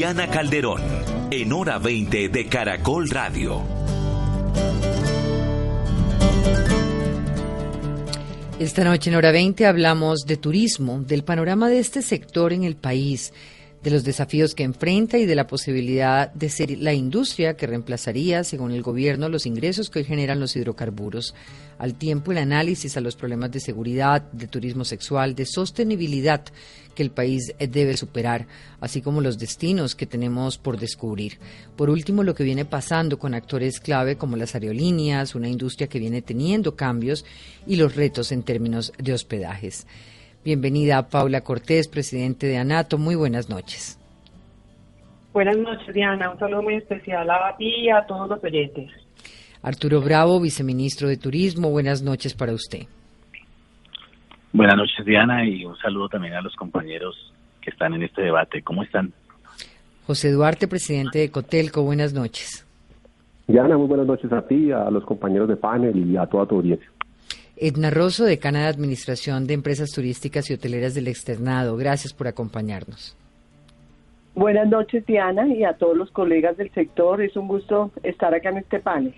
Diana Calderón, en hora 20 de Caracol Radio. Esta noche en hora 20 hablamos de turismo, del panorama de este sector en el país, de los desafíos que enfrenta y de la posibilidad de ser la industria que reemplazaría, según el gobierno, los ingresos que hoy generan los hidrocarburos. Al tiempo, el análisis a los problemas de seguridad, de turismo sexual, de sostenibilidad que el país debe superar, así como los destinos que tenemos por descubrir. Por último, lo que viene pasando con actores clave como las aerolíneas, una industria que viene teniendo cambios y los retos en términos de hospedajes. Bienvenida Paula Cortés, presidente de ANATO. Muy buenas noches. Buenas noches, Diana. Un saludo muy especial a ti y a todos los oyentes. Arturo Bravo, viceministro de Turismo. Buenas noches para usted. Buenas noches, Diana, y un saludo también a los compañeros que están en este debate. ¿Cómo están? José Duarte, presidente de Cotelco. Buenas noches. Diana, muy buenas noches a ti, a los compañeros de panel y a toda tu audiencia. Edna Rosso, decana de Administración de Empresas Turísticas y Hoteleras del Externado. Gracias por acompañarnos. Buenas noches, Diana, y a todos los colegas del sector. Es un gusto estar acá en este panel.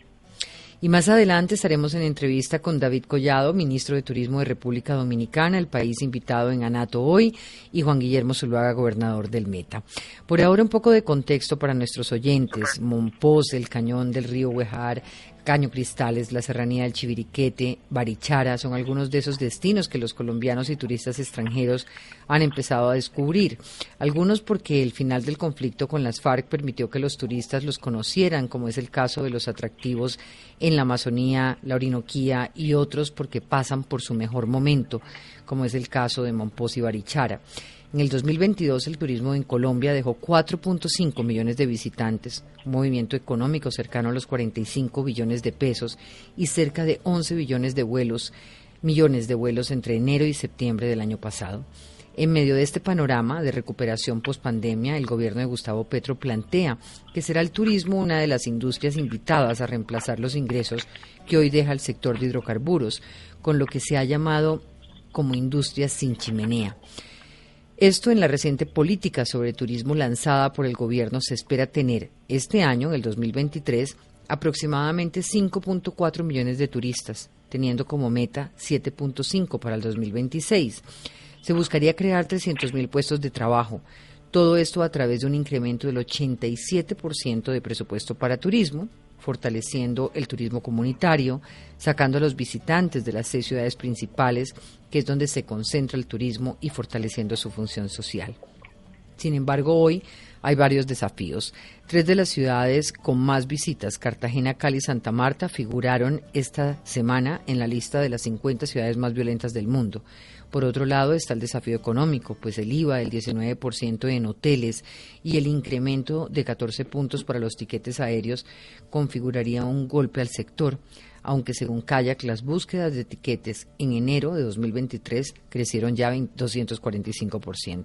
Y más adelante estaremos en entrevista con David Collado, ministro de Turismo de República Dominicana, el país invitado en Anato hoy, y Juan Guillermo Zuluaga, gobernador del Meta. Por ahora un poco de contexto para nuestros oyentes. Monpós, el cañón del río Huejar, Caño Cristales, la Serranía del Chiviriquete, Barichara, son algunos de esos destinos que los colombianos y turistas extranjeros han empezado a descubrir. Algunos porque el final del conflicto con las FARC permitió que los turistas los conocieran, como es el caso de los atractivos en la Amazonía, la Orinoquía, y otros porque pasan por su mejor momento, como es el caso de Monpós y Barichara. En el 2022 el turismo en Colombia dejó 4.5 millones de visitantes, un movimiento económico cercano a los 45 billones de pesos y cerca de 11 billones de vuelos, millones de vuelos entre enero y septiembre del año pasado. En medio de este panorama de recuperación pospandemia, el gobierno de Gustavo Petro plantea que será el turismo una de las industrias invitadas a reemplazar los ingresos que hoy deja el sector de hidrocarburos, con lo que se ha llamado como industria sin chimenea. Esto en la reciente política sobre turismo lanzada por el gobierno se espera tener este año, en el 2023, aproximadamente 5.4 millones de turistas, teniendo como meta 7.5 para el 2026. Se buscaría crear 300.000 puestos de trabajo, todo esto a través de un incremento del 87% de presupuesto para turismo, fortaleciendo el turismo comunitario, sacando a los visitantes de las seis ciudades principales, que es donde se concentra el turismo, y fortaleciendo su función social. Sin embargo, hoy hay varios desafíos. Tres de las ciudades con más visitas, Cartagena, Cali y Santa Marta, figuraron esta semana en la lista de las 50 ciudades más violentas del mundo. Por otro lado está el desafío económico, pues el IVA del 19% en hoteles y el incremento de 14 puntos para los tiquetes aéreos configuraría un golpe al sector, aunque según Kayak las búsquedas de tiquetes en enero de 2023 crecieron ya 245%.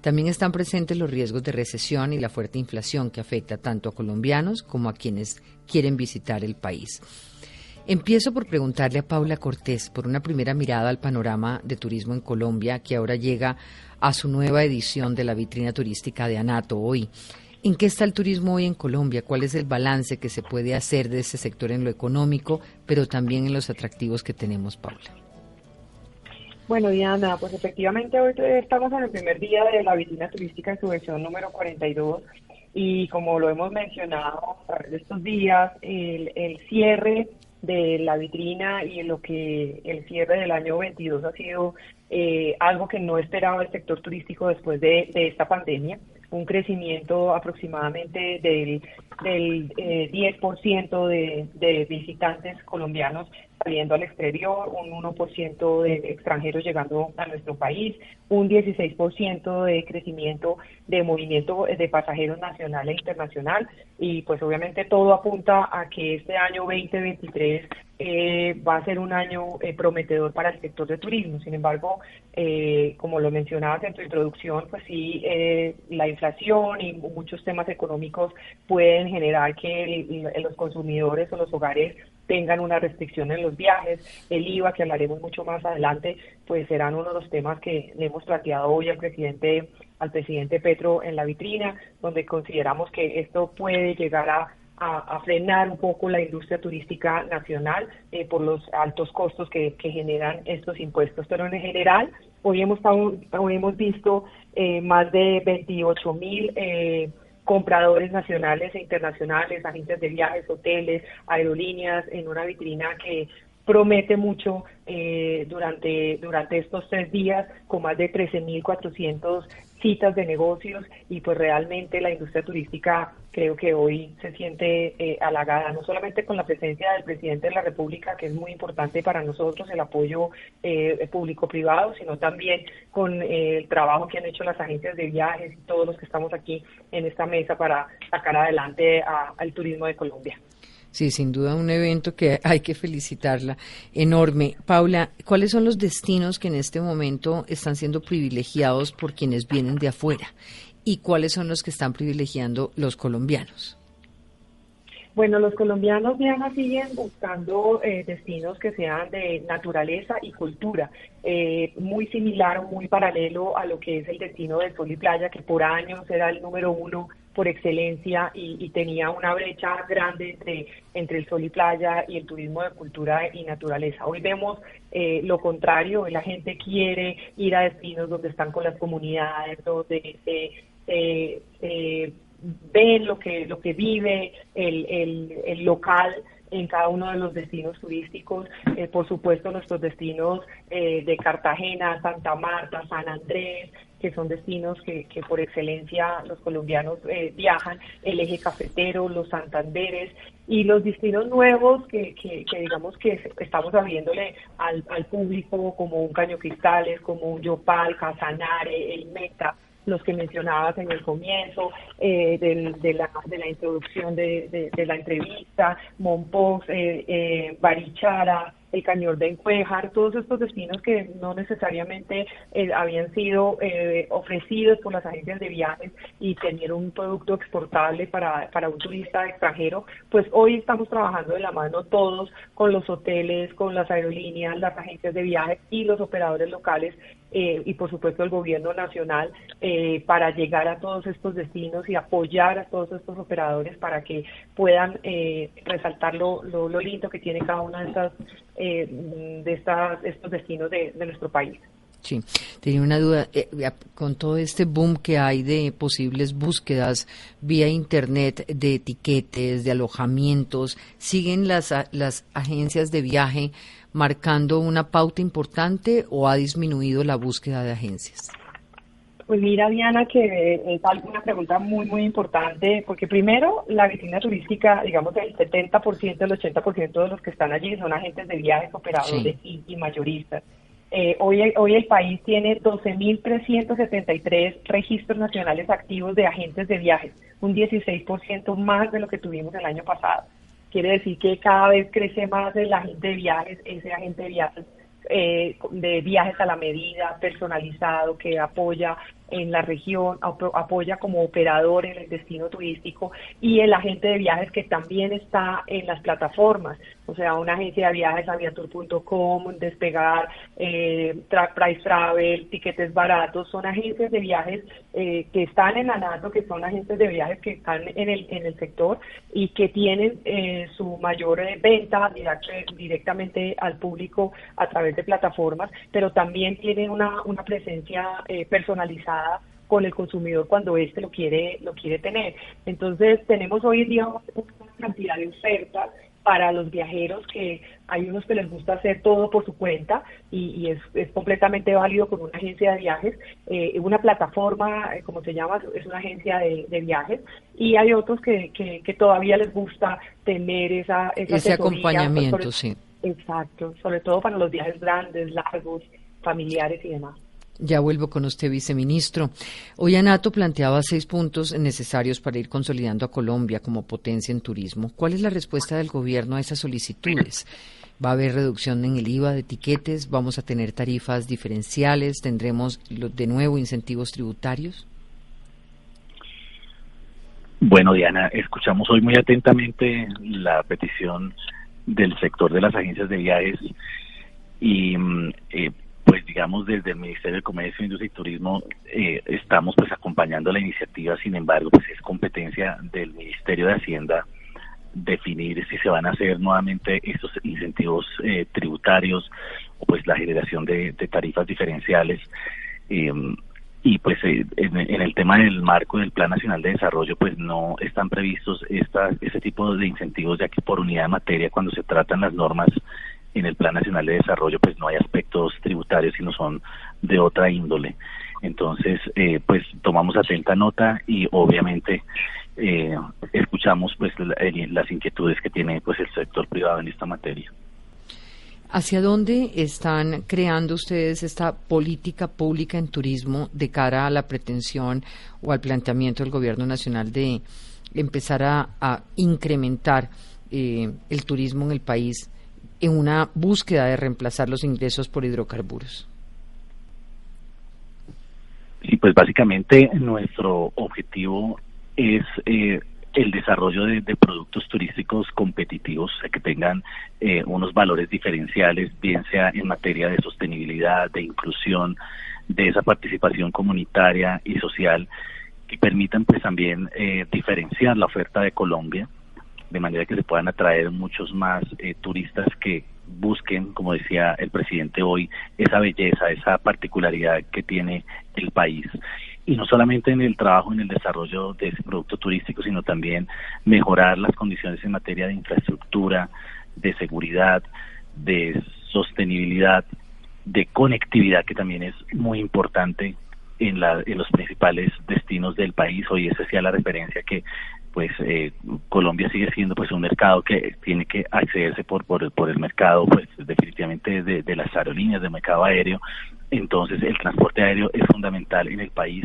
También están presentes los riesgos de recesión y la fuerte inflación que afecta tanto a colombianos como a quienes quieren visitar el país. Empiezo por preguntarle a Paula Cortés por una primera mirada al panorama de turismo en Colombia que ahora llega a su nueva edición de la vitrina turística de Anato hoy. ¿En qué está el turismo hoy en Colombia? ¿Cuál es el balance que se puede hacer de ese sector en lo económico, pero también en los atractivos que tenemos, Paula? Bueno, Diana, pues efectivamente hoy estamos en el primer día de la vitrina turística en su versión número 42 y como lo hemos mencionado a través de estos días, el, el cierre de la vitrina y en lo que el cierre del año 22 ha sido eh, algo que no esperaba el sector turístico después de, esta pandemia. Un crecimiento aproximadamente del, del 10% de, de visitantes colombianos saliendo al exterior, un 1% de extranjeros llegando a nuestro país, un 16% de crecimiento de movimiento de pasajeros nacional e internacional. Y pues obviamente todo apunta a que este año 2023 eh, va a ser un año eh, prometedor para el sector de turismo. Sin embargo, eh, como lo mencionabas en tu introducción, pues sí, la inflación y muchos temas económicos pueden generar que los consumidores o los hogares tengan una restricción en los viajes, el IVA, que hablaremos mucho más adelante, pues serán uno de los temas que le hemos planteado hoy al presidente, al presidente Petro en la vitrina, donde consideramos que esto puede llegar a, frenar un poco la industria turística nacional eh, por los altos costos que, generan estos impuestos. Pero en general, hoy hemos, hoy hemos visto eh, más de 28 mil eh, compradores nacionales e internacionales, agentes de viajes, hoteles, aerolíneas, en una vitrina que promete mucho eh, durante, durante estos tres días con más de 13.400 citas de negocios y pues realmente la industria turística creo que hoy se siente eh, halagada, no solamente con la presencia del presidente de la República, que es muy importante para nosotros el apoyo eh, público-privado, sino también con eh, el trabajo que han hecho las agencias de viajes y todos los que estamos aquí en esta mesa para sacar adelante al turismo de Colombia. Sí, sin duda un evento que hay que felicitarla enorme. Paula, ¿cuáles son los destinos que en este momento están siendo privilegiados por quienes vienen de afuera? ¿Y cuáles son los que están privilegiando los colombianos? Bueno, los colombianos ya siguen buscando eh, destinos que sean de naturaleza y cultura, eh, muy similar o muy paralelo a lo que es el destino del sol y playa, que por años era el número uno por excelencia y, tenía una brecha grande entre, entre el sol y playa y el turismo de cultura y naturaleza. Hoy vemos eh, lo contrario, la gente quiere ir a destinos donde están con las comunidades, donde se ven lo que, lo que vive el, el, el local en cada uno de los destinos turísticos, eh, por supuesto nuestros destinos eh, de Cartagena, Santa Marta, San Andrés, que son destinos que, que por excelencia los colombianos eh, viajan, el eje cafetero, los Santanderes y los destinos nuevos que, que, digamos que estamos abriéndole al, al público como un Caño Cristales, como un Yopal, Casanare, el Meta, los que mencionabas en el comienzo eh, de, la, de la introducción de, de, la entrevista, Monpós, eh, eh, Barichara, el Cañón de Encuejar, todos estos destinos que no necesariamente eh, habían sido eh, ofrecidos por las agencias de viajes y tener un producto exportable para, para un turista extranjero, pues hoy estamos trabajando de la mano todos con los hoteles, con las aerolíneas, las agencias de viajes y los operadores locales eh, y por supuesto el gobierno nacional para llegar a todos estos destinos y apoyar a todos estos operadores para que puedan resaltar lo, lo, lo lindo que tiene cada una de estas eh, de estas, estos destinos de, nuestro país. Sí, tenía una duda. Eh, con todo este boom que hay de posibles búsquedas vía Internet de etiquetes, de alojamientos, ¿siguen las, las agencias de viaje marcando una pauta importante o ha disminuido la búsqueda de agencias? Pues mira, Diana, que es una pregunta muy, muy importante, porque primero, la vitrina turística, digamos, el 70%, el 80% de los que están allí son agentes de viajes, operadores y, mayoristas. Eh, hoy, hoy el país tiene 12.373 registros nacionales activos de agentes de viajes, un 16% más de lo que tuvimos el año pasado. Quiere decir que cada vez crece más el agente de viajes, ese agente de viajes eh, de viajes a la medida, personalizado, que apoya en la región, apoya como operador en el destino turístico y el agente de viajes que también está en las plataformas, o sea, una agencia de viajes, aviatur.com, Despegar, eh, Price Travel, Tiquetes Baratos, son agencias de viajes eh, que están en la NATO, que son agencias de viajes que están en el, en el sector y que tienen eh, su mayor eh, venta directamente al público a través de plataformas, pero también tienen una, una presencia personalizada con el consumidor cuando éste lo quiere lo quiere tener. Entonces tenemos hoy en día una cantidad de ofertas para los viajeros que hay unos que les gusta hacer todo por su cuenta y, es, es, completamente válido con una agencia de viajes, eh, una plataforma, eh, como se llama, es una agencia de, viajes y hay otros que, que, todavía les gusta tener esa, esa ese acompañamiento, sí. Exacto, sobre todo para los viajes grandes, largos, familiares y demás. Ya vuelvo con usted, viceministro. Hoy Anato planteaba seis puntos necesarios para ir consolidando a Colombia como potencia en turismo. ¿Cuál es la respuesta del gobierno a esas solicitudes? ¿Va a haber reducción en el IVA de etiquetes? ¿Vamos a tener tarifas diferenciales? ¿Tendremos de nuevo incentivos tributarios? Bueno, Diana, escuchamos hoy muy atentamente la petición del sector de las agencias de viajes y mm, eh, pues digamos desde el Ministerio de Comercio, Industria y Turismo eh, estamos pues acompañando la iniciativa, sin embargo pues es competencia del Ministerio de Hacienda definir si se van a hacer nuevamente estos incentivos eh, tributarios o pues la generación de, tarifas diferenciales. Em, y pues eh, en, el tema del marco del Plan Nacional de Desarrollo pues no están previstos esta, este tipo de incentivos ya que por unidad de materia cuando se tratan las normas en el Plan Nacional de Desarrollo pues no hay aspectos tributarios sino son de otra índole. Entonces, eh, pues tomamos atenta nota y obviamente eh, escuchamos pues eh, las inquietudes que tiene pues el sector privado en esta materia. ¿Hacia dónde están creando ustedes esta política pública en turismo de cara a la pretensión o al planteamiento del Gobierno Nacional de empezar a, incrementar el turismo en el país en una búsqueda de reemplazar los ingresos por hidrocarburos? Sí, pues básicamente nuestro objetivo es eh, el desarrollo de, productos turísticos competitivos que tengan eh, unos valores diferenciales, bien sea en materia de sostenibilidad, de inclusión, de esa participación comunitaria y social, que permitan pues también eh, diferenciar la oferta de Colombia de manera que se puedan atraer muchos más eh, turistas que busquen, como decía el presidente hoy, esa belleza, esa particularidad que tiene el país. Y no solamente en el trabajo, en el desarrollo de ese producto turístico, sino también mejorar las condiciones en materia de infraestructura, de seguridad, de sostenibilidad, de conectividad, que también es muy importante en, la, en los principales destinos del país. Hoy esa sea la referencia que pues eh, Colombia sigue siendo pues un mercado que tiene que accederse por por, por el mercado pues definitivamente de, de las aerolíneas del mercado aéreo. Entonces el transporte aéreo es fundamental en el país.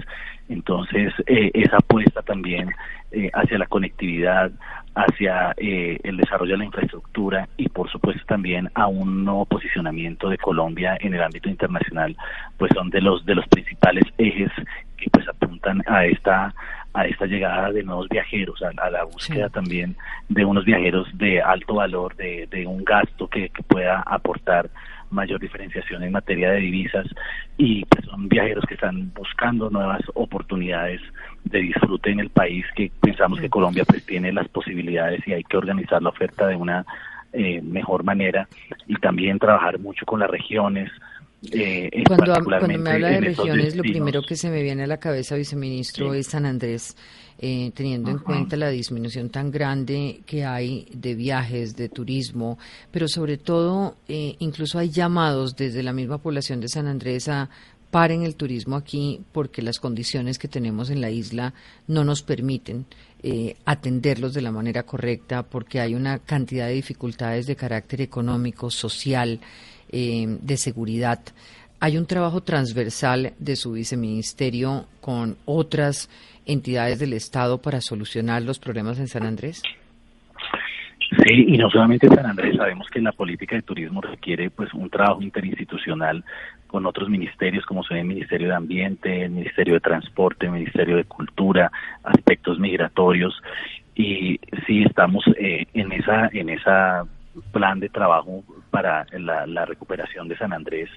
Entonces eh, esa apuesta también eh, hacia la conectividad hacia eh, el desarrollo de la infraestructura y por supuesto también a un nuevo posicionamiento de Colombia en el ámbito internacional pues son de los de los principales ejes que pues apuntan a esta a esta llegada de nuevos viajeros, a, la búsqueda también de unos viajeros de alto valor, de, de un gasto que, que pueda aportar mayor diferenciación en materia de divisas y pues son viajeros que están buscando nuevas oportunidades de disfrute en el país que pensamos que Colombia pues tiene las posibilidades y hay que organizar la oferta de una eh, mejor manera y también trabajar mucho con las regiones eh, cuando, cuando, me habla de regiones, lo primero que se me viene a la cabeza, viceministro, es San Andrés, eh, teniendo en cuenta la disminución tan grande que hay de viajes, de turismo, pero sobre todo, eh, incluso hay llamados desde la misma población de San Andrés a paren el turismo aquí porque las condiciones que tenemos en la isla no nos permiten eh, atenderlos de la manera correcta, porque hay una cantidad de dificultades de carácter económico, social, eh, de seguridad. Hay un trabajo transversal de su viceministerio con otras entidades del Estado para solucionar los problemas en San Andrés. Sí, y no solamente en San Andrés, sabemos que la política de turismo requiere pues un trabajo interinstitucional con otros ministerios como son el Ministerio de Ambiente, el Ministerio de Transporte, el Ministerio de Cultura, aspectos migratorios y sí estamos eh, en esa en esa plan de trabajo para la, recuperación de San Andrés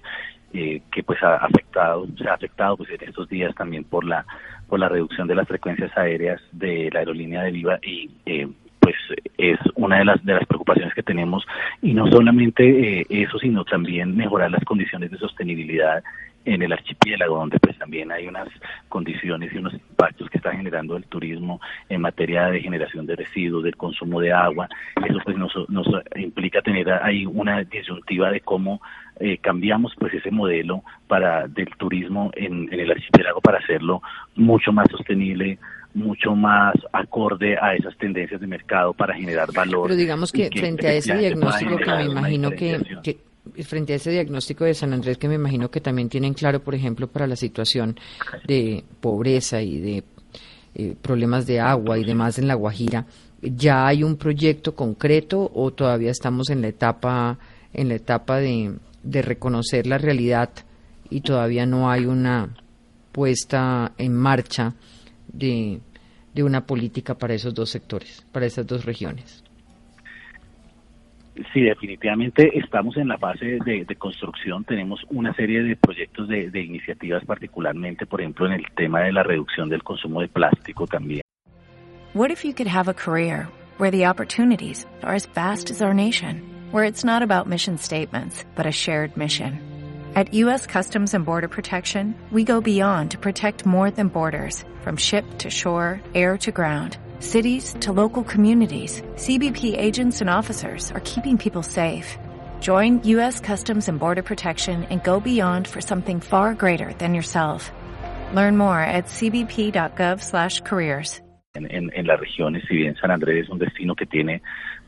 eh, que pues ha afectado se ha afectado pues en estos días también por la por la reducción de las frecuencias aéreas de la aerolínea de Viva y eh, pues es una de las de las preocupaciones que tenemos. Y no solamente eh, eso sino también mejorar las condiciones de sostenibilidad en el archipiélago, donde pues también hay unas condiciones y unos impactos que está generando el turismo en materia de generación de residuos, del consumo de agua. Eso pues nos, nos implica tener ahí una disyuntiva de cómo eh, cambiamos pues ese modelo para del turismo en, en el archipiélago para hacerlo mucho más sostenible, mucho más acorde a esas tendencias de mercado para generar valor. Pero digamos que, frente a ese diagnóstico que me imagino que, frente a ese diagnóstico de San Andrés que me imagino que también tienen claro, por ejemplo, para la situación de pobreza y de eh, problemas de agua y demás en La Guajira, ¿ya hay un proyecto concreto o todavía estamos en la etapa en la etapa de, reconocer la realidad y todavía no hay una puesta en marcha de, de una política para esos dos sectores, para esas dos regiones? Sí, definitivamente estamos en la fase de, construcción. Tenemos una serie de proyectos de, de iniciativas, particularmente, por ejemplo, en el tema de la reducción del consumo de plástico también. What if you could have a career where the opportunities are as vast as our nation, where it's not about mission statements, but a shared mission? At U.S. Customs and Border Protection, we go beyond to protect more than borders, from ship to shore, air to ground cities to local communities, CBP agents and officers are keeping people safe. Join U.S. Customs and Border Protection and go beyond for something far greater than yourself. Learn more at cbp.gov/careers. En, en, en, las regiones, si bien San Andrés es un destino que tiene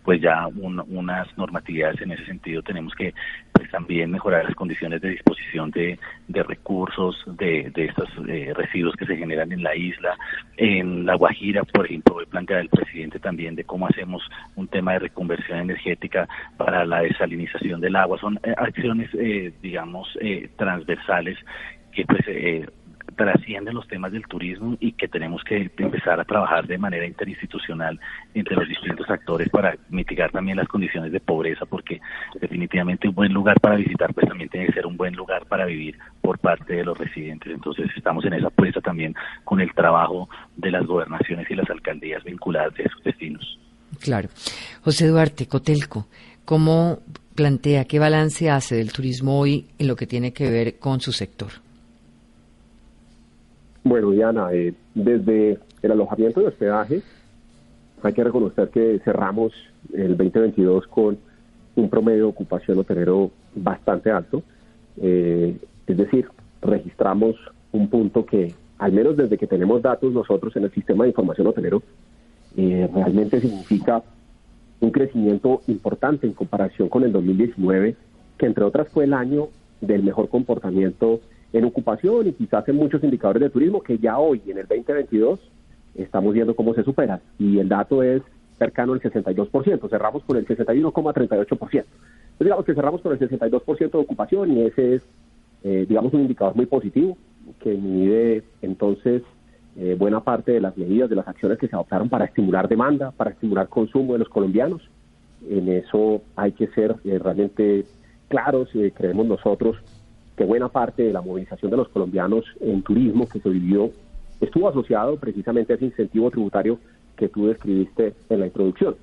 pues ya un, unas normatividades en ese sentido, tenemos que pues también mejorar las condiciones de disposición de, de recursos, de, de estos eh, residuos que se generan en la isla. En La Guajira, por ejemplo, he planteado el presidente también de cómo hacemos un tema de reconversión energética para la desalinización del agua. Son eh, acciones, eh, digamos, eh, transversales que pues eh, trascienden los temas del turismo y que tenemos que empezar a trabajar de manera interinstitucional entre los distintos actores para mitigar también las condiciones de pobreza, porque definitivamente un buen lugar para visitar pues también tiene que ser un buen lugar para vivir por parte de los residentes. Entonces estamos en esa apuesta también con el trabajo de las gobernaciones y las alcaldías vinculadas a esos destinos. Claro. José Duarte, Cotelco, ¿cómo plantea, qué balance hace del turismo hoy en lo que tiene que ver con su sector? Bueno, Diana, eh, desde el alojamiento de hospedaje, hay que reconocer que cerramos el 2022 con un promedio de ocupación hotelero bastante alto. Eh, es decir, registramos un punto que, al menos desde que tenemos datos nosotros en el sistema de información hotelero, eh, realmente significa un crecimiento importante en comparación con el 2019, que entre otras fue el año del mejor comportamiento en ocupación y quizás en muchos indicadores de turismo que ya hoy, en el 2022, estamos viendo cómo se superan. Y el dato es cercano al 62%, cerramos con el 61,38%. Entonces digamos que cerramos con el 62% de ocupación y ese es, eh, digamos, un indicador muy positivo que mide entonces eh, buena parte de las medidas, de las acciones que se adoptaron para estimular demanda, para estimular consumo de los colombianos. En eso hay que ser eh, realmente claros, creemos nosotros, que buena parte de la movilización de los colombianos en turismo que se vivió estuvo asociado precisamente a ese incentivo tributario que tú describiste en la introducción.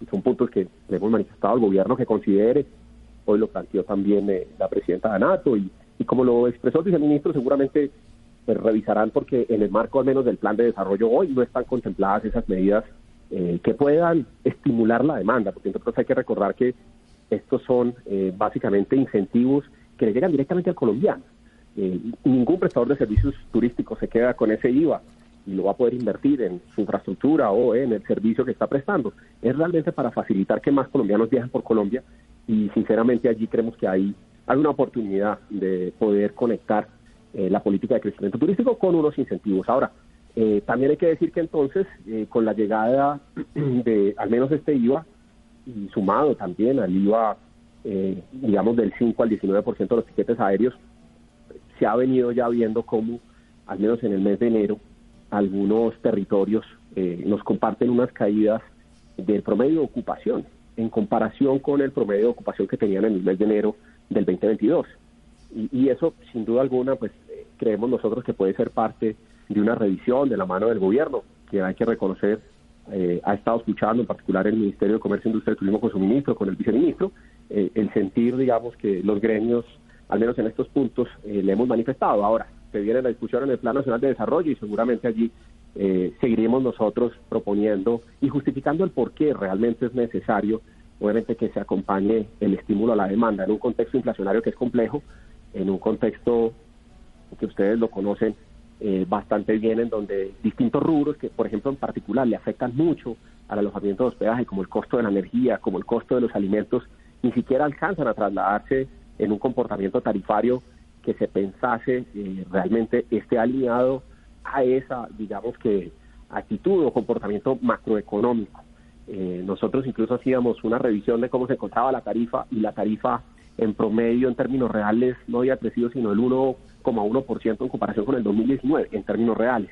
Y son puntos que le hemos manifestado al gobierno que considere, hoy lo planteó también eh, la presidenta de ANATO y, y, como lo expresó el viceministro, seguramente pues, revisarán porque en el marco al menos del plan de desarrollo hoy no están contempladas esas medidas eh, que puedan estimular la demanda, porque entonces hay que recordar que estos son eh, básicamente incentivos que le llegan directamente al colombiano. Eh, ningún prestador de servicios turísticos se queda con ese IVA y lo va a poder invertir en su infraestructura o en el servicio que está prestando. Es realmente para facilitar que más colombianos viajen por Colombia y sinceramente allí creemos que hay, hay una oportunidad de poder conectar eh, la política de crecimiento turístico con unos incentivos. Ahora, eh, también hay que decir que entonces, eh, con la llegada de al menos este IVA y sumado también al IVA eh, digamos, del 5 al 19% de los tiquetes aéreos, se ha venido ya viendo cómo, al menos en el mes de enero, algunos territorios eh, nos comparten unas caídas del promedio de ocupación en comparación con el promedio de ocupación que tenían en el mes de enero del 2022. Y, y eso, sin duda alguna, pues eh, creemos nosotros que puede ser parte de una revisión de la mano del gobierno, que hay que reconocer eh, ha estado escuchando, en particular el Ministerio de Comercio, Industria Turismo con su ministro, con el viceministro, eh, el sentir, digamos, que los gremios al menos en estos puntos, eh, le hemos manifestado. Ahora, se viene la discusión en el Plan Nacional de Desarrollo y seguramente allí eh, seguiremos nosotros proponiendo y justificando el por qué realmente es necesario, obviamente, que se acompañe el estímulo a la demanda en un contexto inflacionario que es complejo, en un contexto que ustedes lo conocen eh, bastante bien, en donde distintos rubros que, por ejemplo, en particular le afectan mucho al alojamiento de hospedaje, como el costo de la energía, como el costo de los alimentos, ni siquiera alcanzan a trasladarse en un comportamiento tarifario que se pensase eh, realmente esté alineado a esa, digamos que, actitud o comportamiento macroeconómico. Eh, nosotros incluso hacíamos una revisión de cómo se encontraba la tarifa y la tarifa en promedio en términos reales no había crecido sino el 1,1% en comparación con el 2019 en términos reales.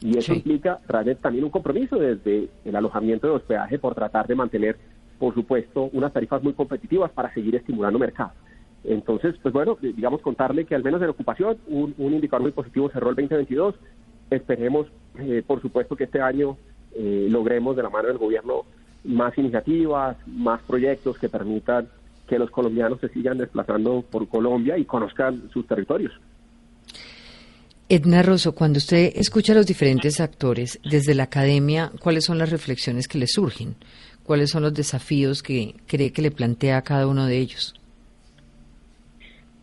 Y eso implica realmente también un compromiso desde el alojamiento de hospedaje por tratar de mantener, por supuesto, unas tarifas muy competitivas para seguir estimulando mercado. Entonces, pues bueno, digamos contarle que al menos en ocupación un, indicador muy positivo cerró el 2022. Esperemos, eh, por supuesto, que este año eh, logremos de la mano del gobierno más iniciativas, más proyectos que permitan que los colombianos se sigan desplazando por Colombia y conozcan sus territorios. Edna Rosso, cuando usted escucha a los diferentes actores desde la academia, ¿cuáles son las reflexiones que le surgen? ¿Cuáles son los desafíos que cree que le plantea a cada uno de ellos?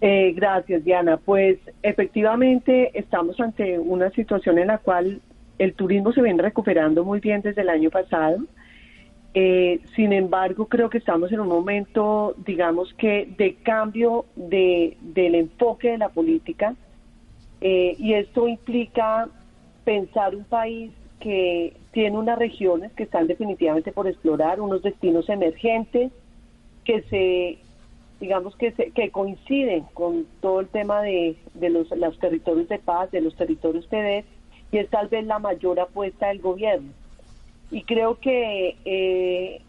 Eh, gracias, Diana. Pues efectivamente estamos ante una situación en la cual el turismo se viene recuperando muy bien desde el año pasado. Eh, sin embargo, creo que estamos en un momento, digamos que, de cambio de, del enfoque de la política eh, y esto implica pensar un país que tiene unas regiones que están definitivamente por explorar, unos destinos emergentes que se digamos que, se, que coinciden con todo el tema de, de los, los territorios de paz, de los territorios PD, y es tal vez la mayor apuesta del gobierno. Y creo que eh,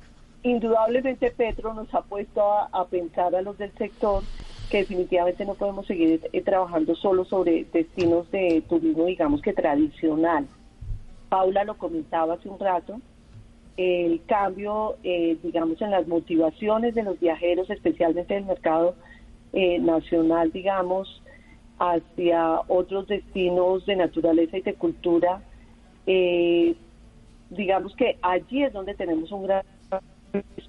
indudablemente Petro nos ha puesto a, pensar a los del sector que definitivamente no podemos seguir eh, trabajando solo sobre destinos de turismo, digamos que tradicional. Paula lo comentaba hace un rato, el cambio, eh, digamos, en las motivaciones de los viajeros, especialmente del mercado nacional, digamos, hacia otros destinos de naturaleza y de cultura, eh, digamos que allí es donde tenemos un gran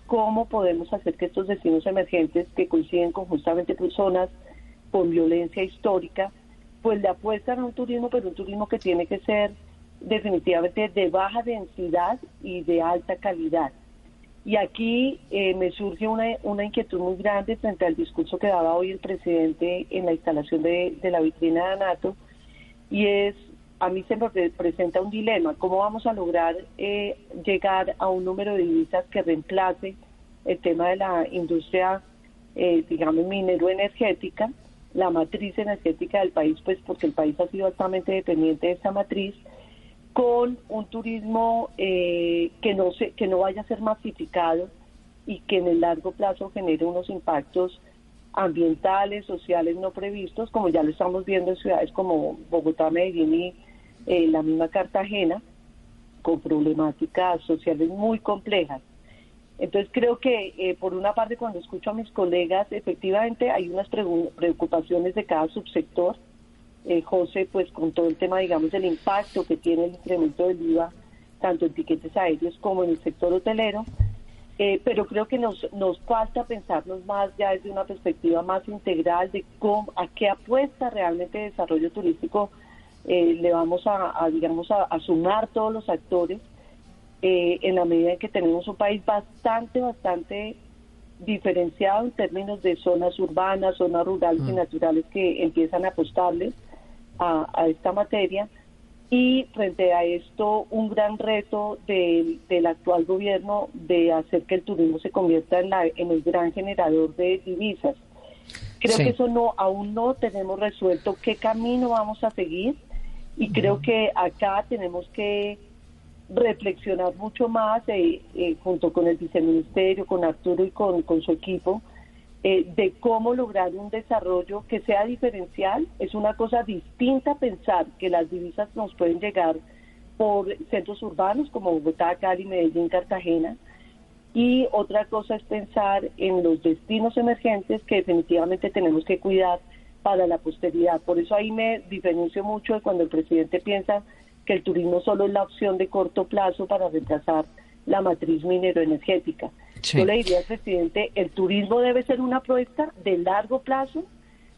cómo podemos hacer que estos destinos emergentes que coinciden con justamente personas con violencia histórica, pues le apuestan a un turismo, pero un turismo que tiene que ser definitivamente de baja densidad y de alta calidad. Y aquí eh, me surge una, una inquietud muy grande frente al discurso que daba hoy el presidente en la instalación de, de la vitrina de ANATO, y es a mí se me presenta un dilema, ¿cómo vamos a lograr eh, llegar a un número de divisas que reemplace el tema de la industria, eh, digamos, minero-energética, la matriz energética del país, pues porque el país ha sido altamente dependiente de esa matriz, con un turismo eh, que, no se, que no vaya a ser masificado y que en el largo plazo genere unos impactos ambientales, sociales no previstos, como ya lo estamos viendo en ciudades como Bogotá, Medellín y eh, la misma Cartagena, con problemáticas sociales muy complejas. Entonces creo que eh, por una parte cuando escucho a mis colegas, efectivamente hay unas preocupaciones de cada subsector. Eh, José, pues con todo el tema, digamos, del impacto que tiene el incremento del IVA, tanto en tiquetes aéreos como en el sector hotelero, eh, pero creo que nos, nos falta pensarnos más ya desde una perspectiva más integral de cómo, a qué apuesta realmente el desarrollo turístico eh, le vamos a, digamos, a, sumar todos los actores eh, en la medida en que tenemos un país bastante, bastante diferenciado en términos de zonas urbanas, zonas rurales y mm. naturales que empiezan a apostarle a, esta materia. Y frente a esto, un gran reto del, del actual gobierno de hacer que el turismo se convierta en, la, en el gran generador de divisas. Creo que eso no, aún no tenemos resuelto qué camino vamos a seguir y creo que acá tenemos que reflexionar mucho más eh, eh, junto con el viceministerio, con Arturo y con, su equipo, eh, de cómo lograr un desarrollo que sea diferencial. Es una cosa distinta pensar que las divisas nos pueden llegar por centros urbanos como Bogotá, Cali, Medellín, Cartagena. Y otra cosa es pensar en los destinos emergentes que definitivamente tenemos que cuidar para la posteridad. Por eso ahí me diferencio mucho de cuando el presidente piensa que el turismo solo es la opción de corto plazo para reemplazar la matriz Yo le diría al presidente, el turismo debe ser una propuesta de largo plazo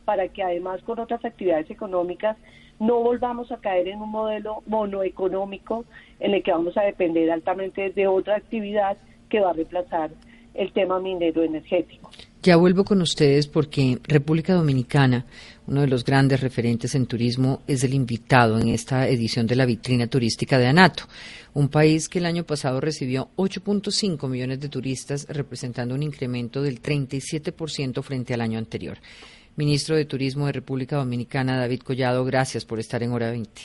para que además con otras actividades económicas no volvamos a caer en un modelo monoeconómico en el que vamos a depender altamente de otra actividad que va a reemplazar el tema minero energético. Ya vuelvo con ustedes porque República Dominicana, uno de los grandes referentes en turismo, es el invitado en esta edición de la vitrina turística de ANATO, un país que el año pasado recibió 8.5 millones de turistas, representando un incremento del 37% frente al año anterior. Ministro de Turismo de República Dominicana, David Collado, gracias por estar en Hora 20.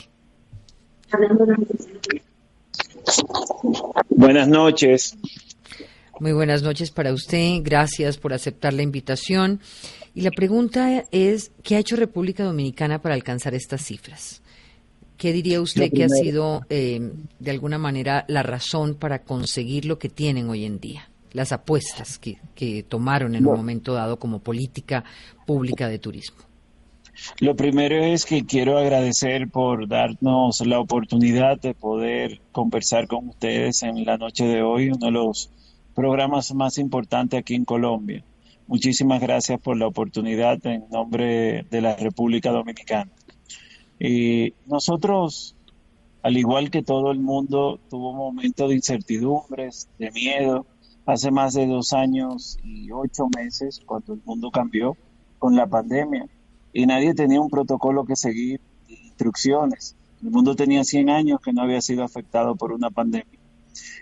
Buenas noches. Muy buenas noches para usted. Gracias por aceptar la invitación. Y la pregunta es, ¿qué ha hecho República Dominicana para alcanzar estas cifras? ¿Qué diría usted que ha sido, eh, de alguna manera, la razón para conseguir lo que tienen hoy en día? Las apuestas que, que tomaron en un momento dado como política pública de turismo. Lo primero es que quiero agradecer por darnos la oportunidad de poder conversar con ustedes en la noche de hoy, uno de los programas más importantes aquí en Colombia. Muchísimas gracias por la oportunidad en nombre de la República Dominicana. Y nosotros, al igual que todo el mundo, tuvo un momento de incertidumbres, de miedo, hace más de dos años y ocho meses, cuando el mundo cambió con la pandemia y nadie tenía un protocolo que seguir, instrucciones. El mundo tenía 100 años que no había sido afectado por una pandemia.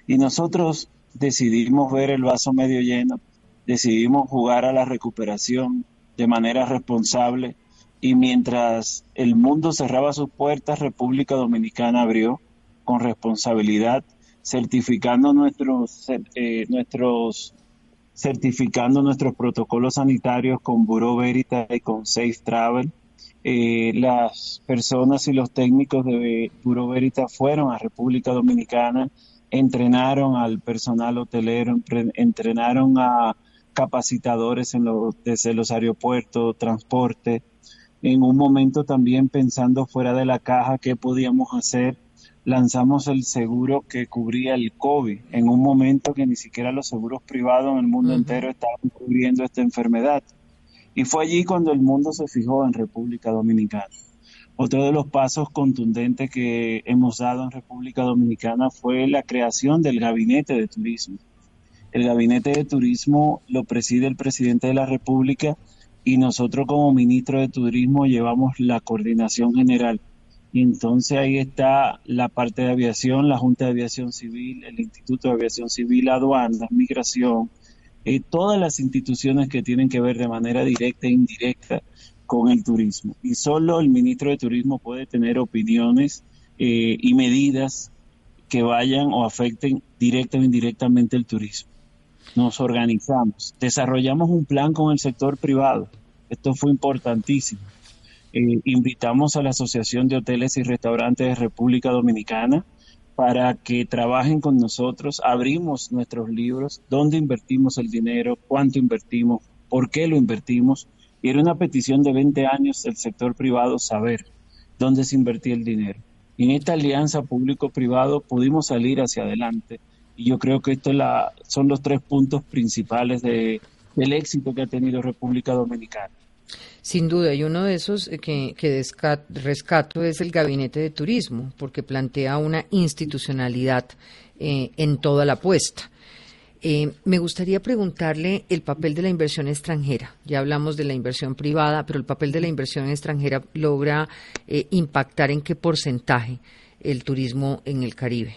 Y nosotros decidimos ver el vaso medio lleno, decidimos jugar a la recuperación de manera responsable y mientras el mundo cerraba sus puertas, República Dominicana abrió con responsabilidad, certificando nuestros, eh, nuestros certificando nuestros protocolos sanitarios con Bureau Veritas y con Safe Travel. Eh, las personas y los técnicos de Bureau Veritas fueron a República Dominicana entrenaron al personal hotelero, entrenaron a capacitadores en los, desde los aeropuertos, transporte. En un momento también pensando fuera de la caja qué podíamos hacer, lanzamos el seguro que cubría el COVID, en un momento que ni siquiera los seguros privados en el mundo entero estaban cubriendo esta enfermedad. Y fue allí cuando el mundo se fijó en República Dominicana. Otro de los pasos contundentes que hemos dado en República Dominicana fue la creación del Gabinete de Turismo. El Gabinete de Turismo lo preside el presidente de la República y nosotros como ministro de Turismo llevamos la coordinación general. Y entonces ahí está la parte de aviación, la Junta de Aviación Civil, el Instituto de Aviación Civil, aduanas, migración, y todas las instituciones que tienen que ver de manera directa e indirecta con el turismo. Y solo el ministro de Turismo puede tener opiniones eh, y medidas que vayan o afecten directa o indirectamente el turismo. Nos organizamos, desarrollamos un plan con el sector privado. Esto fue importantísimo. Eh, invitamos a la Asociación de Hoteles y Restaurantes de República Dominicana para que trabajen con nosotros. Abrimos nuestros libros, dónde invertimos el dinero, cuánto invertimos, por qué lo invertimos y era una petición de 20 años del sector privado saber dónde se invertía el dinero. Y en esta alianza público-privado pudimos salir hacia adelante. Y yo creo que estos son los tres puntos principales de, del éxito que ha tenido República Dominicana. Sin duda, y uno de esos que, que rescato es el Gabinete de Turismo, porque plantea una institucionalidad eh, en toda la apuesta. Eh, me gustaría preguntarle el papel de la inversión extranjera. Ya hablamos de la inversión privada, pero el papel de la inversión extranjera logra eh, impactar en qué porcentaje el turismo en el Caribe.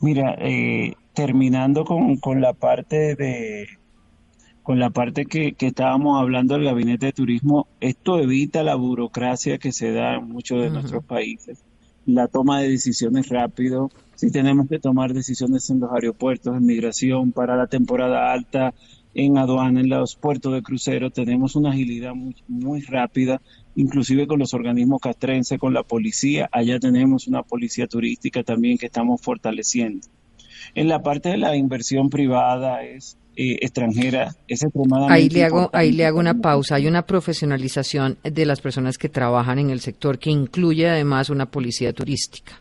Mira, eh, terminando con, con, la parte de con la parte que, que, estábamos hablando del gabinete de turismo, esto evita la burocracia que se da en muchos de nuestros países, la toma de decisiones rápido, si tenemos que tomar decisiones en los aeropuertos, en migración, para la temporada alta, en aduana, en los puertos de crucero, tenemos una agilidad muy, muy rápida, inclusive con los organismos castrenses, con la policía. Allá tenemos una policía turística también que estamos fortaleciendo. En la parte de la inversión privada es eh, extranjera es extremadamente ahí le hago ahí le hago una pausa hay una profesionalización de las personas que trabajan en el sector que incluye además una policía turística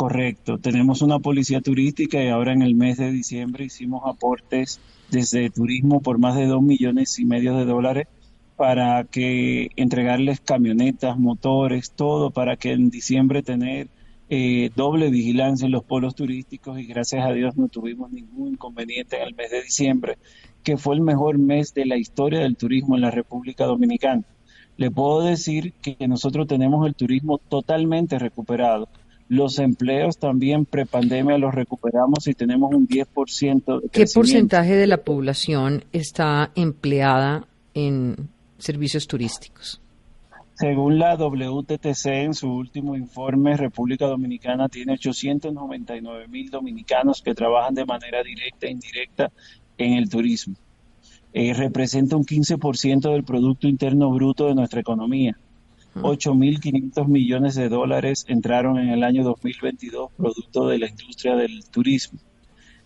correcto tenemos una policía turística y ahora en el mes de diciembre hicimos aportes desde turismo por más de dos millones y medio de dólares para que entregarles camionetas motores todo para que en diciembre tener eh, doble vigilancia en los polos turísticos y gracias a Dios no tuvimos ningún inconveniente en el mes de diciembre, que fue el mejor mes de la historia del turismo en la República Dominicana. Le puedo decir que nosotros tenemos el turismo totalmente recuperado. Los empleos también prepandemia los recuperamos y tenemos un 10% de ¿Qué porcentaje de la población está empleada en servicios turísticos? Según la WTTC, en su último informe, República Dominicana tiene 899 mil dominicanos que trabajan de manera directa e indirecta en el turismo. Eh, representa un 15% del Producto Interno Bruto de nuestra economía. 8.500 millones de dólares entraron en el año 2022 producto de la industria del turismo.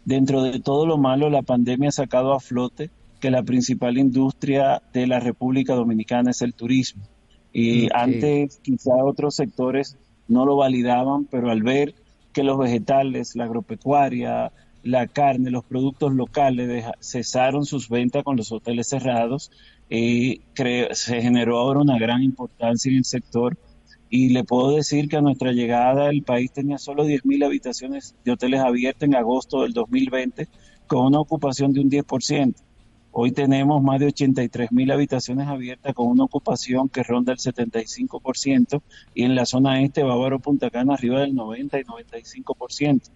Dentro de todo lo malo, la pandemia ha sacado a flote que la principal industria de la República Dominicana es el turismo. Y antes quizá otros sectores no lo validaban, pero al ver que los vegetales, la agropecuaria, la carne, los productos locales cesaron sus ventas con los hoteles cerrados, y se generó ahora una gran importancia en el sector. Y le puedo decir que a nuestra llegada el país tenía solo 10.000 habitaciones de hoteles abiertas en agosto del 2020, con una ocupación de un 10%. Hoy tenemos más de 83 mil habitaciones abiertas con una ocupación que ronda el 75% y en la zona este, Bávaro, Punta Cana, arriba del 90 y 95%.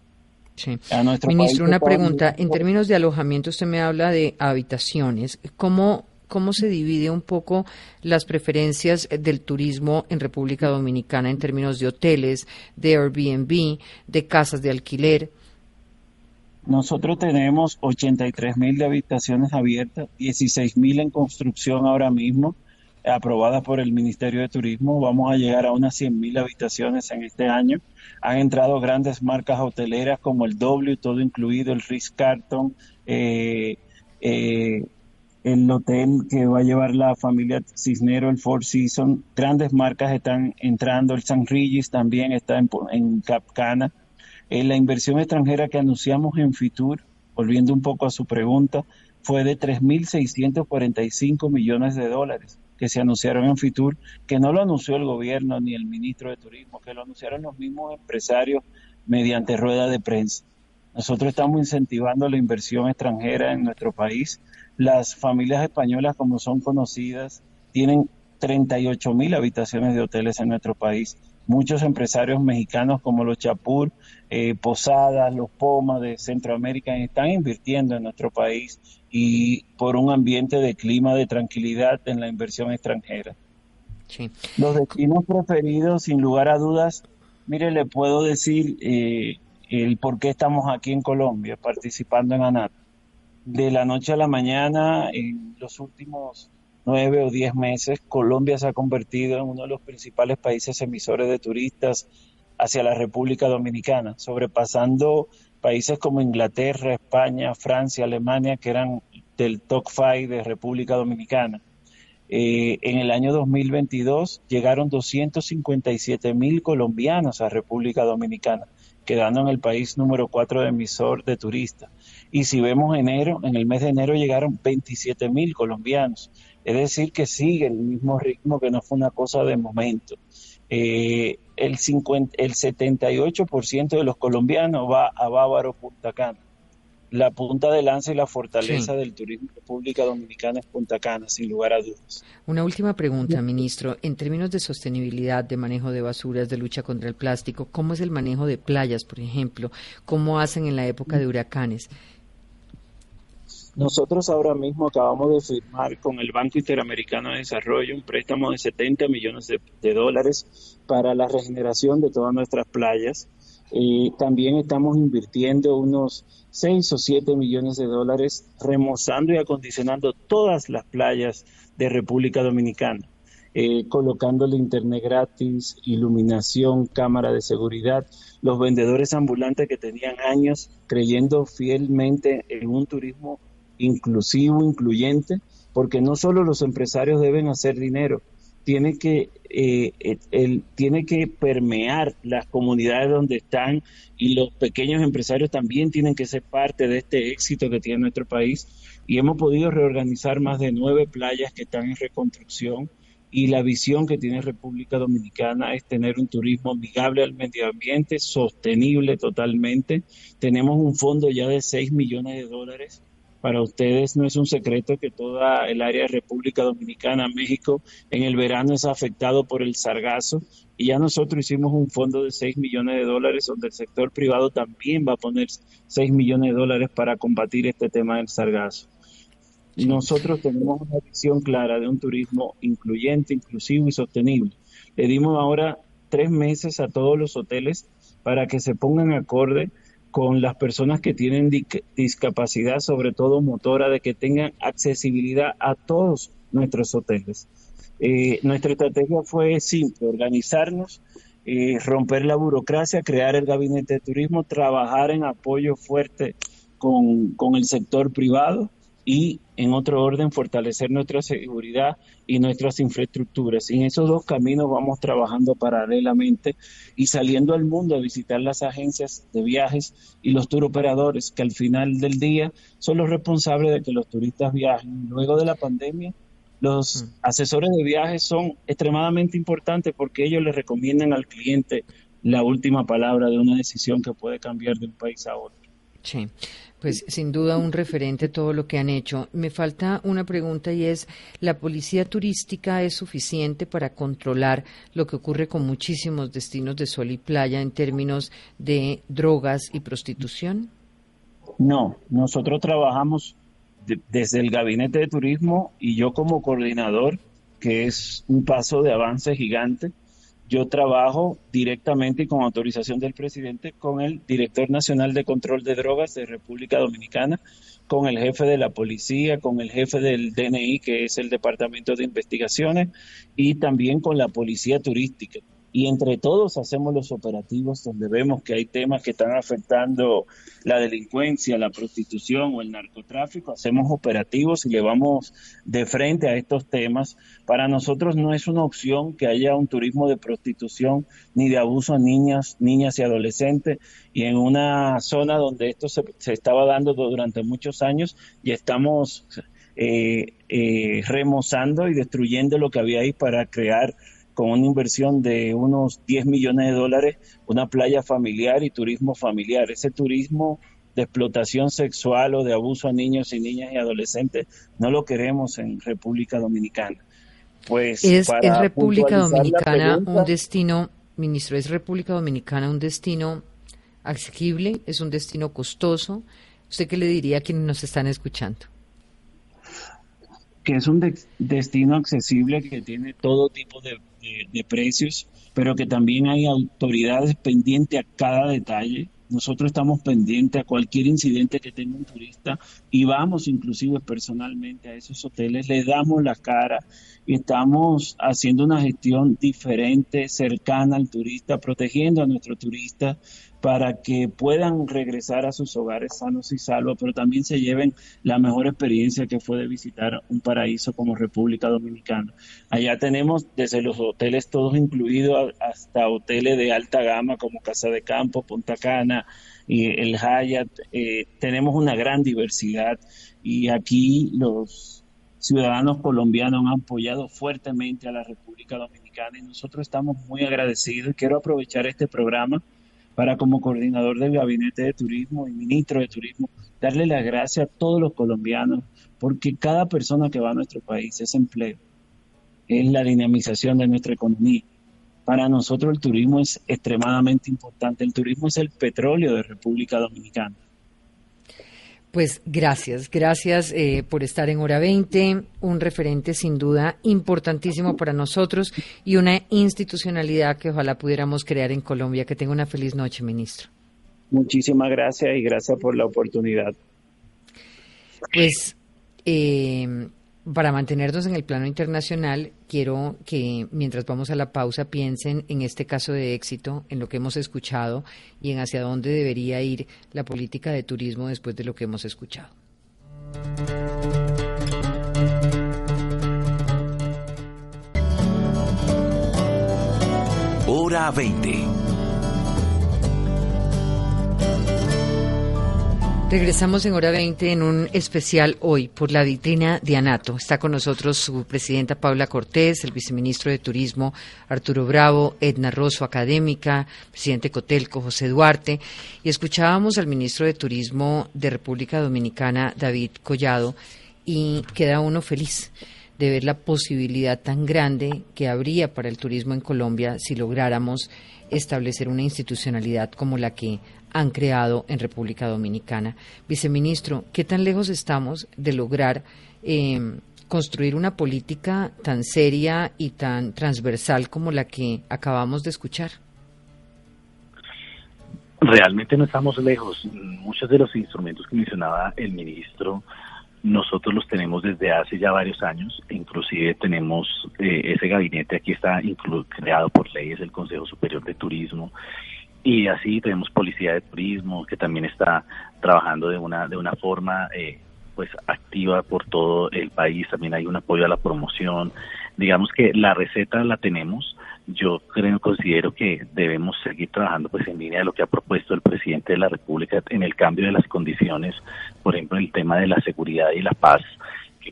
Sí. Ministro, una pregunta. En términos de alojamiento, usted me habla de habitaciones. ¿Cómo, ¿Cómo se divide un poco las preferencias del turismo en República Dominicana en términos de hoteles, de Airbnb, de casas de alquiler? Nosotros tenemos 83 mil de habitaciones abiertas, 16 mil en construcción ahora mismo, aprobadas por el Ministerio de Turismo. Vamos a llegar a unas 100 mil habitaciones en este año. Han entrado grandes marcas hoteleras como el W, todo incluido, el Ritz Carton, eh, eh, el hotel que va a llevar la familia Cisnero, el Four Seasons. Grandes marcas están entrando, el San Regis también está en, en Capcana la inversión extranjera que anunciamos en Fitur, volviendo un poco a su pregunta, fue de 3.645 millones de dólares que se anunciaron en Fitur, que no lo anunció el gobierno ni el ministro de Turismo, que lo anunciaron los mismos empresarios mediante rueda de prensa. Nosotros estamos incentivando la inversión extranjera en nuestro país. Las familias españolas, como son conocidas, tienen 38 mil habitaciones de hoteles en nuestro país muchos empresarios mexicanos como los Chapur, eh, Posadas, los Poma de Centroamérica están invirtiendo en nuestro país y por un ambiente de clima de tranquilidad en la inversión extranjera. Los destinos preferidos, sin lugar a dudas, mire, le puedo decir eh, el por qué estamos aquí en Colombia participando en ANAT. De la noche a la mañana, en los últimos nueve o diez meses, Colombia se ha convertido en uno de los principales países emisores de turistas hacia la República Dominicana, sobrepasando países como Inglaterra, España, Francia, Alemania, que eran del top five de República Dominicana. Eh, en el año 2022 llegaron 257 mil colombianos a República Dominicana, quedando en el país número cuatro de emisor de turistas. Y si vemos enero, en el mes de enero llegaron 27 mil colombianos. Es decir, que sigue el mismo ritmo, que no fue una cosa de momento. Eh, el, 50, el 78% de los colombianos va a Bávaro Punta Cana. La punta de lanza y la fortaleza del turismo de República Dominicana es Punta Cana, sin lugar a dudas. Una última pregunta, ministro. En términos de sostenibilidad, de manejo de basuras, de lucha contra el plástico, ¿cómo es el manejo de playas, por ejemplo? ¿Cómo hacen en la época de huracanes? Nosotros ahora mismo acabamos de firmar con el Banco Interamericano de Desarrollo un préstamo de 70 millones de, dólares para la regeneración de todas nuestras playas. Y también estamos invirtiendo unos 6 o 7 millones de dólares remozando y acondicionando todas las playas de República Dominicana. Eh, colocando internet gratis, iluminación, cámara de seguridad, los vendedores ambulantes que tenían años creyendo fielmente en un turismo inclusivo, incluyente, porque no solo los empresarios deben hacer dinero, tiene que, eh, tiene que permear las comunidades donde están y los pequeños empresarios también tienen que ser parte de este éxito que tiene nuestro país. Y hemos podido reorganizar más de nueve playas que están en reconstrucción y la visión que tiene República Dominicana es tener un turismo amigable al medio ambiente, sostenible totalmente. Tenemos un fondo ya de 6 millones de dólares para ustedes no es un secreto que toda el área de República Dominicana, México, en el verano es afectado por el sargazo y ya nosotros hicimos un fondo de 6 millones de dólares donde el sector privado también va a poner 6 millones de dólares para combatir este tema del sargazo. Nosotros tenemos una visión clara de un turismo incluyente, inclusivo y sostenible. Le dimos ahora tres meses a todos los hoteles para que se pongan acorde con las personas que tienen discapacidad, sobre todo motora, de que tengan accesibilidad a todos nuestros hoteles. Eh, nuestra estrategia fue simple, organizarnos, eh, romper la burocracia, crear el gabinete de turismo, trabajar en apoyo fuerte con, con el sector privado y en otro orden fortalecer nuestra seguridad y nuestras infraestructuras. Y en esos dos caminos vamos trabajando paralelamente y saliendo al mundo a visitar las agencias de viajes y los turoperadores que al final del día son los responsables de que los turistas viajen. Luego de la pandemia, los mm. asesores de viajes son extremadamente importantes porque ellos le recomiendan al cliente la última palabra de una decisión que puede cambiar de un país a otro. Sí. Pues sin duda un referente todo lo que han hecho. Me falta una pregunta y es, ¿la policía turística es suficiente para controlar lo que ocurre con muchísimos destinos de sol y playa en términos de drogas y prostitución? No, nosotros trabajamos desde el gabinete de turismo y yo como coordinador, que es un paso de avance gigante yo trabajo directamente y con autorización del presidente con el director nacional de control de drogas de República Dominicana, con el jefe de la policía, con el jefe del DNI, que es el Departamento de Investigaciones, y también con la policía turística y entre todos hacemos los operativos donde vemos que hay temas que están afectando la delincuencia, la prostitución o el narcotráfico, hacemos operativos y le vamos de frente a estos temas. Para nosotros no es una opción que haya un turismo de prostitución ni de abuso a niñas, niñas y adolescentes y en una zona donde esto se, estaba dando durante muchos años y estamos eh, eh, remozando y destruyendo lo que había ahí para crear con una inversión de unos 10 millones de dólares, una playa familiar y turismo familiar. Ese turismo de explotación sexual o de abuso a niños y niñas y adolescentes no lo queremos en República Dominicana. Pues es, República Dominicana un destino, ministro, es República Dominicana un destino asequible, es un destino costoso. ¿Usted qué le diría a quienes nos están escuchando? Que es un destino accesible que tiene todo tipo de de, precios, pero que también hay autoridades pendientes a cada detalle. Nosotros estamos pendientes a cualquier incidente que tenga un turista y vamos inclusive personalmente a esos hoteles, le damos la cara y estamos haciendo una gestión diferente, cercana al turista, protegiendo a nuestro turista para que puedan regresar a sus hogares sanos y salvos, pero también se lleven la mejor experiencia que fue de visitar un paraíso como República Dominicana. Allá tenemos desde los hoteles todos incluidos hasta hoteles de alta gama como Casa de Campo, Punta Cana y el Hyatt. Eh, tenemos una gran diversidad y aquí los ciudadanos colombianos han apoyado fuertemente a la República Dominicana y nosotros estamos muy agradecidos. Quiero aprovechar este programa para como coordinador del Gabinete de Turismo y ministro de Turismo, darle las gracias a todos los colombianos, porque cada persona que va a nuestro país es empleo, es la dinamización de nuestra economía. Para nosotros el turismo es extremadamente importante, el turismo es el petróleo de República Dominicana. Pues gracias, gracias eh, por estar en Hora 20, un referente sin duda importantísimo para nosotros y una institucionalidad que ojalá pudiéramos crear en Colombia. Que tenga una feliz noche, ministro. Muchísimas gracias y gracias por la oportunidad. Pues eh, para mantenernos en el plano internacional, quiero que mientras vamos a la pausa piensen en este caso de éxito, en lo que hemos escuchado y en hacia dónde debería ir la política de turismo después de lo que hemos escuchado. Hora 20 Regresamos en hora 20 en un especial hoy por la vitrina de Anato. Está con nosotros su presidenta Paula Cortés, el viceministro de Turismo Arturo Bravo, Edna Rosso, académica, presidente Cotelco, José Duarte. Y escuchábamos al ministro de Turismo de República Dominicana, David Collado, y queda uno feliz de ver la posibilidad tan grande que habría para el turismo en Colombia si lográramos establecer una institucionalidad como la que han creado en República Dominicana. Viceministro, ¿qué tan lejos estamos de lograr em, construir una política tan seria y tan transversal como la que acabamos de escuchar? Realmente no estamos lejos. Muchos de los instrumentos que mencionaba el ministro, nosotros los tenemos desde hace ya varios años. Inclusive tenemos eh, ese gabinete, aquí está creado por ley, es el Consejo Superior de Turismo y así tenemos policía de turismo que también está trabajando de una de una forma eh, pues activa por todo el país. También hay un apoyo a la promoción. Digamos que la receta la tenemos. Yo creo considero que debemos seguir trabajando pues en línea de lo que ha propuesto el presidente de la República en el cambio de las condiciones por ejemplo el tema de la seguridad y la paz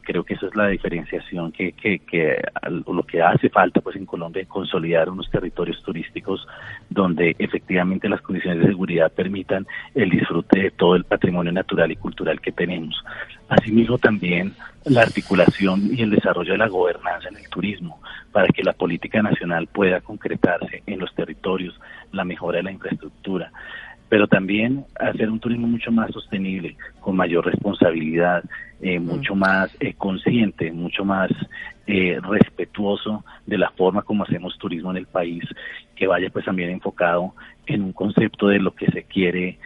creo que esa es la diferenciación que, que, que lo que hace falta pues en Colombia consolidar unos territorios turísticos donde efectivamente las condiciones de seguridad permitan el disfrute de todo el patrimonio natural y cultural que tenemos. Asimismo también la articulación y el desarrollo de la gobernanza en el turismo para que la política nacional pueda concretarse en los territorios, la mejora de la infraestructura, pero también hacer un turismo mucho más sostenible, con mayor responsabilidad, eh, mucho más eh, consciente, mucho más eh, respetuoso de la forma como hacemos turismo en el país, que vaya pues también enfocado en un concepto de lo que se quiere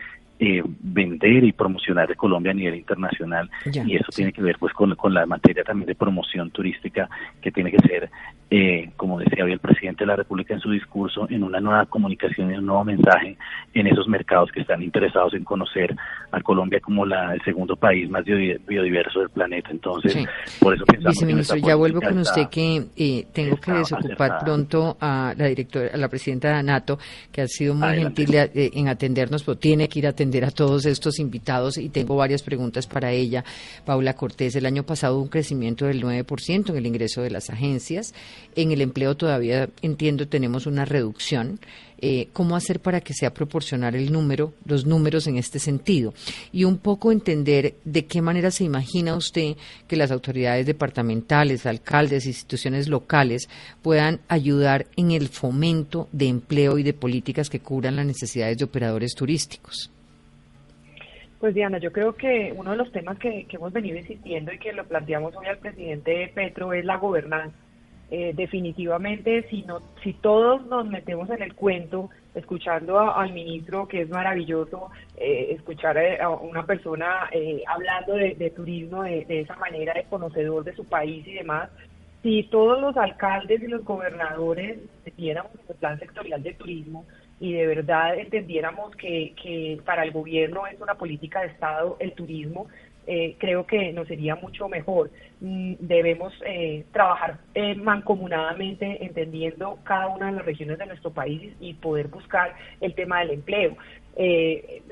eh, vender y promocionar de Colombia a nivel internacional. Y eso tiene que ver pues con, la materia también de promoción turística que tiene que ser eh, como decía hoy el presidente de la República en su discurso en una nueva comunicación y un nuevo mensaje en esos mercados que están interesados en conocer a Colombia como la, el segundo país más biodiverso del planeta entonces por eso pensamos Viceministro, ya vuelvo con usted que eh, tengo que desocupar pronto a la directora a la presidenta de ANATO que ha sido muy gentil en atendernos pero tiene que ir a atender a todos estos invitados y tengo varias preguntas para ella. Paula Cortés, el año pasado un crecimiento del 9% en el ingreso de las agencias. En el empleo todavía entiendo tenemos una reducción. Eh, cómo hacer para que sea proporcionar el número, los números en este sentido. Y un poco entender de qué manera se imagina usted que las autoridades departamentales, alcaldes, instituciones locales puedan ayudar en el fomento de empleo y de políticas que cubran las necesidades de operadores turísticos. Pues Diana, yo creo que uno de los temas que, hemos venido insistiendo y que lo planteamos hoy al presidente Petro es la gobernanza. Eh, definitivamente, si, no, si todos nos metemos en el cuento, escuchando al ministro, que es maravilloso eh, escuchar a una persona eh, hablando de, turismo de, esa manera, de conocedor de su país y demás, si todos los alcaldes y los gobernadores tuviéramos el plan sectorial de turismo, y de verdad entendiéramos que, que para el gobierno es una política de Estado el turismo, eh, creo que nos sería mucho mejor. Mm, debemos eh, trabajar eh, mancomunadamente, entendiendo cada una de las regiones de nuestro país y poder buscar el tema del empleo.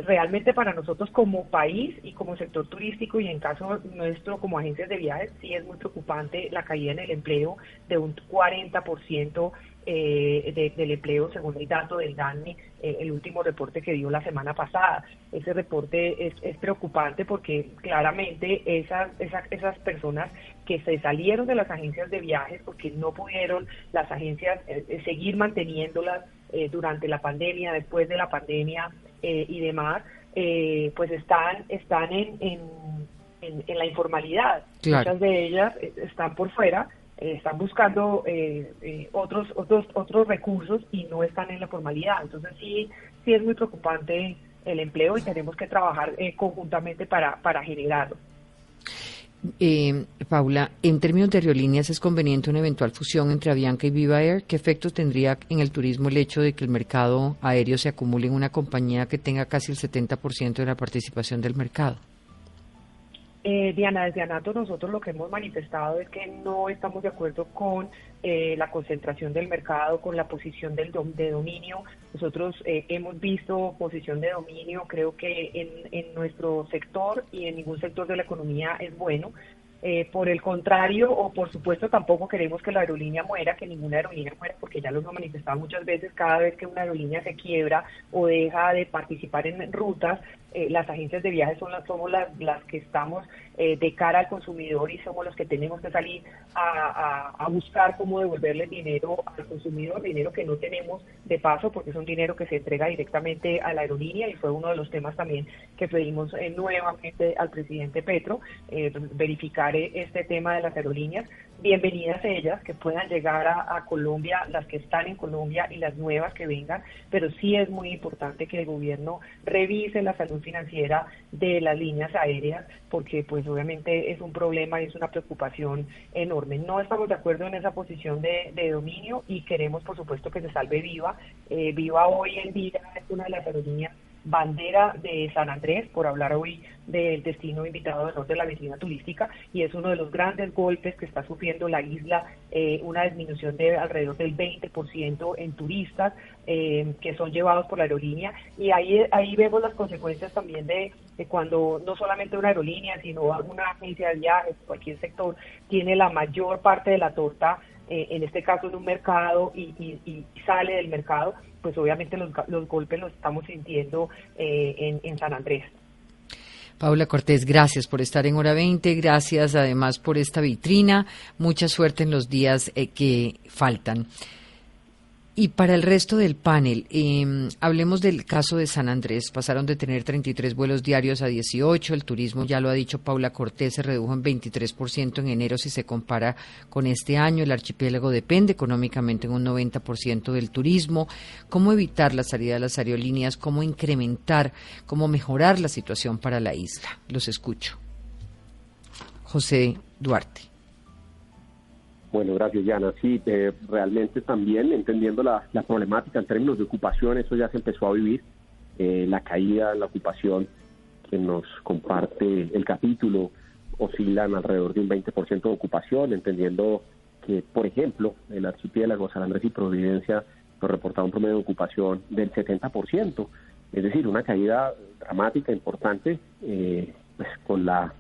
realmente para nosotros como país y como sector turístico y en caso nuestro como agencias de viajes, sí es muy preocupante la caída en el empleo de un 40% eh, del empleo según el dato del DANI, eh, el último reporte que dio la semana pasada. Ese reporte es, es preocupante porque claramente esas, esas, esas personas que se salieron de las agencias de viajes porque no pudieron las agencias eh, seguir manteniéndolas durante la pandemia, después de la pandemia y demás, pues están, están en, en, en, la informalidad. Muchas de ellas están por fuera eh, están buscando eh, eh, otros otros otros recursos y no están en la formalidad. Entonces sí sí es muy preocupante el empleo y tenemos que trabajar conjuntamente para para generarlo. Paula, en términos de aerolíneas, ¿es conveniente una eventual fusión entre Avianca y Viva Air? ¿Qué efectos tendría en el turismo el hecho de que el mercado aéreo se acumule en una compañía que tenga casi el 70% de la participación del mercado? Eh, Diana, desde ANATO nosotros lo que hemos manifestado es que no estamos de acuerdo con eh, la concentración del mercado, con la posición de dominio. Nosotros eh, hemos visto posición de dominio, creo que en, en nuestro sector y en ningún sector de la economía es bueno. Eh, por el contrario, o por supuesto, tampoco queremos que la aerolínea muera, que ninguna aerolínea muera, porque ya lo hemos manifestado muchas veces, cada vez que una aerolínea se quiebra o deja de participar en rutas, eh, las agencias de viajes son las, somos las, las que estamos eh, de cara al consumidor y somos los que tenemos que salir a, a, buscar cómo devolverle dinero al consumidor, dinero que no tenemos de paso porque es un dinero que se entrega directamente a la aerolínea y fue uno de los temas también que pedimos eh, nuevamente al presidente Petro, verificar este tema de las aerolíneas. Bienvenidas ellas, que puedan llegar a, a Colombia, las que están en Colombia y las nuevas que vengan, pero sí es muy importante que el gobierno revise la salud financiera de las líneas aéreas, porque pues obviamente es un problema y es una preocupación enorme. No estamos de acuerdo en esa posición de, dominio y queremos por supuesto que se salve Viva. Eh, Viva hoy en día es una de las aerolíneas bandera de San Andrés, por hablar hoy del destino invitado de honor de la vitrina turística, y es uno de los grandes golpes que está sufriendo la isla, eh, una disminución de alrededor del 20% en turistas eh, que son llevados por la aerolínea, y ahí, ahí vemos las consecuencias también de, cuando no solamente una aerolínea, sino una agencia de viajes, cualquier sector, tiene la mayor parte de la torta eh, en este caso en un mercado y, y, sale del mercado, pues obviamente los, los golpes los estamos sintiendo eh, en, en San Andrés. Paula Cortés, gracias por estar en Hora 20, gracias además por esta vitrina, mucha suerte en los días eh, que faltan. Y para el resto del panel, eh, hablemos del caso de San Andrés. Pasaron de tener 33 vuelos diarios a 18. El turismo, ya lo ha dicho Paula Cortés, se redujo en 23% en enero si se compara con este año. El archipiélago depende económicamente en un 90% del turismo. ¿Cómo evitar la salida de las aerolíneas? ¿Cómo incrementar? ¿Cómo mejorar la situación para la isla? Los escucho. José Duarte. Bueno, gracias, Diana. Sí, eh, realmente también entendiendo la, problemática en términos de ocupación, eso ya se empezó a vivir. Eh, la caída en la ocupación que nos comparte el capítulo oscilan alrededor de un 20% de ocupación, entendiendo que, por ejemplo, el archipiélago San Andrés y Providencia nos reportaba un promedio de ocupación del 70%, es decir, una caída dramática, importante, eh, pues con la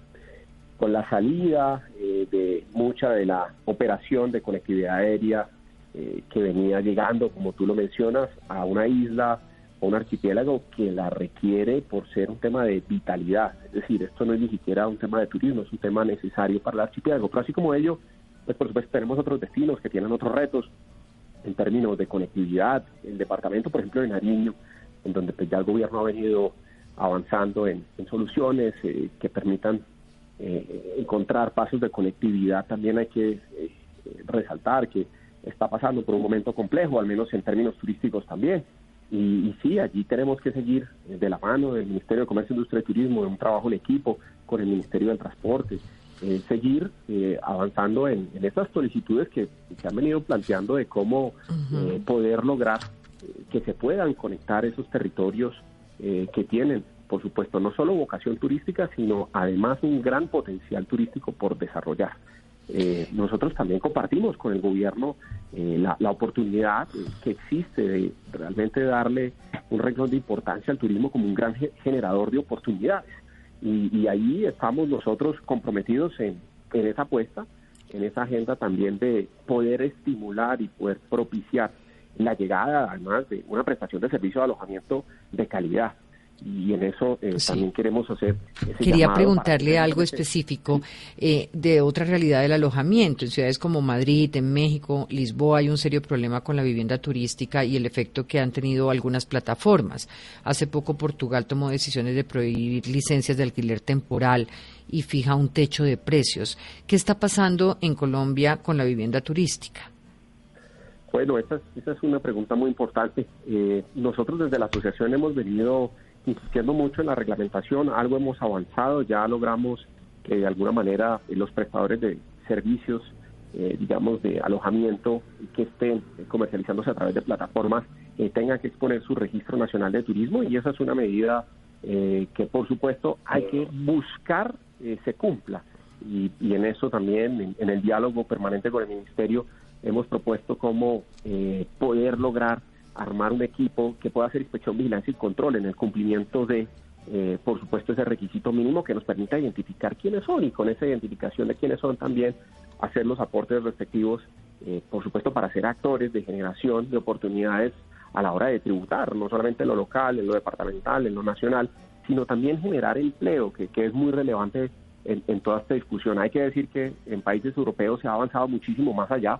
con la salida eh, de mucha de la operación de conectividad aérea eh, que venía llegando, como tú lo mencionas, a una isla o un archipiélago que la requiere por ser un tema de vitalidad. Es decir, esto no es ni siquiera un tema de turismo, es un tema necesario para el archipiélago. Pero así como ello, pues por supuesto tenemos otros destinos que tienen otros retos en términos de conectividad. El departamento, por ejemplo, de Nariño, en donde pues, ya el gobierno ha venido avanzando en, soluciones eh, que permitan eh, encontrar pasos de conectividad, también hay que eh, resaltar que está pasando por un momento complejo, al menos en términos turísticos también. Y, sí, allí tenemos que seguir de la mano del Ministerio de Comercio, Industria y Turismo, de un trabajo en equipo con el Ministerio del Transporte, eh, seguir avanzando en, estas solicitudes que se han venido planteando de cómo poder lograr que se puedan conectar esos territorios que tienen por supuesto, no solo vocación turística, sino además un gran potencial turístico por desarrollar. Eh, nosotros también compartimos con el gobierno eh, la, oportunidad que existe de realmente darle un renglón de importancia al turismo como un gran generador de oportunidades. Y, ahí estamos nosotros comprometidos en, en esa apuesta, en esa agenda también de poder estimular y poder propiciar la llegada además de una prestación de servicio de alojamiento de calidad y en eso eh, también queremos hacer. Quería preguntarle algo específico eh, de otra realidad del alojamiento. En ciudades como Madrid, en México, Lisboa hay un serio problema con la vivienda turística y el efecto que han tenido algunas plataformas. Hace poco Portugal tomó decisiones de prohibir licencias de alquiler temporal y fija un techo de precios. ¿Qué está pasando en Colombia con la vivienda turística? Bueno, esa, esa es una pregunta muy importante. Eh, nosotros desde la asociación hemos venido insistiendo mucho en la reglamentación, algo hemos avanzado, ya logramos que de alguna manera los prestadores de servicios, eh, digamos, de alojamiento que estén comercializándose a través de plataformas eh, tengan que exponer su registro nacional de turismo y esa es una medida que por supuesto hay que buscar se cumpla. Y, en eso también, en, el diálogo permanente con el Ministerio, hemos propuesto cómo poder lograr armar un equipo que pueda hacer inspección, vigilancia y control en el cumplimiento de, eh, por supuesto, ese requisito mínimo que nos permita identificar quiénes son y con esa identificación de quiénes son también hacer los aportes respectivos, eh, por supuesto, para ser actores de generación de oportunidades a la hora de tributar, no solamente en lo local, en lo departamental, en lo nacional, sino también generar empleo, que, que es muy relevante en, en toda esta discusión. Hay que decir que en países europeos se ha avanzado muchísimo más allá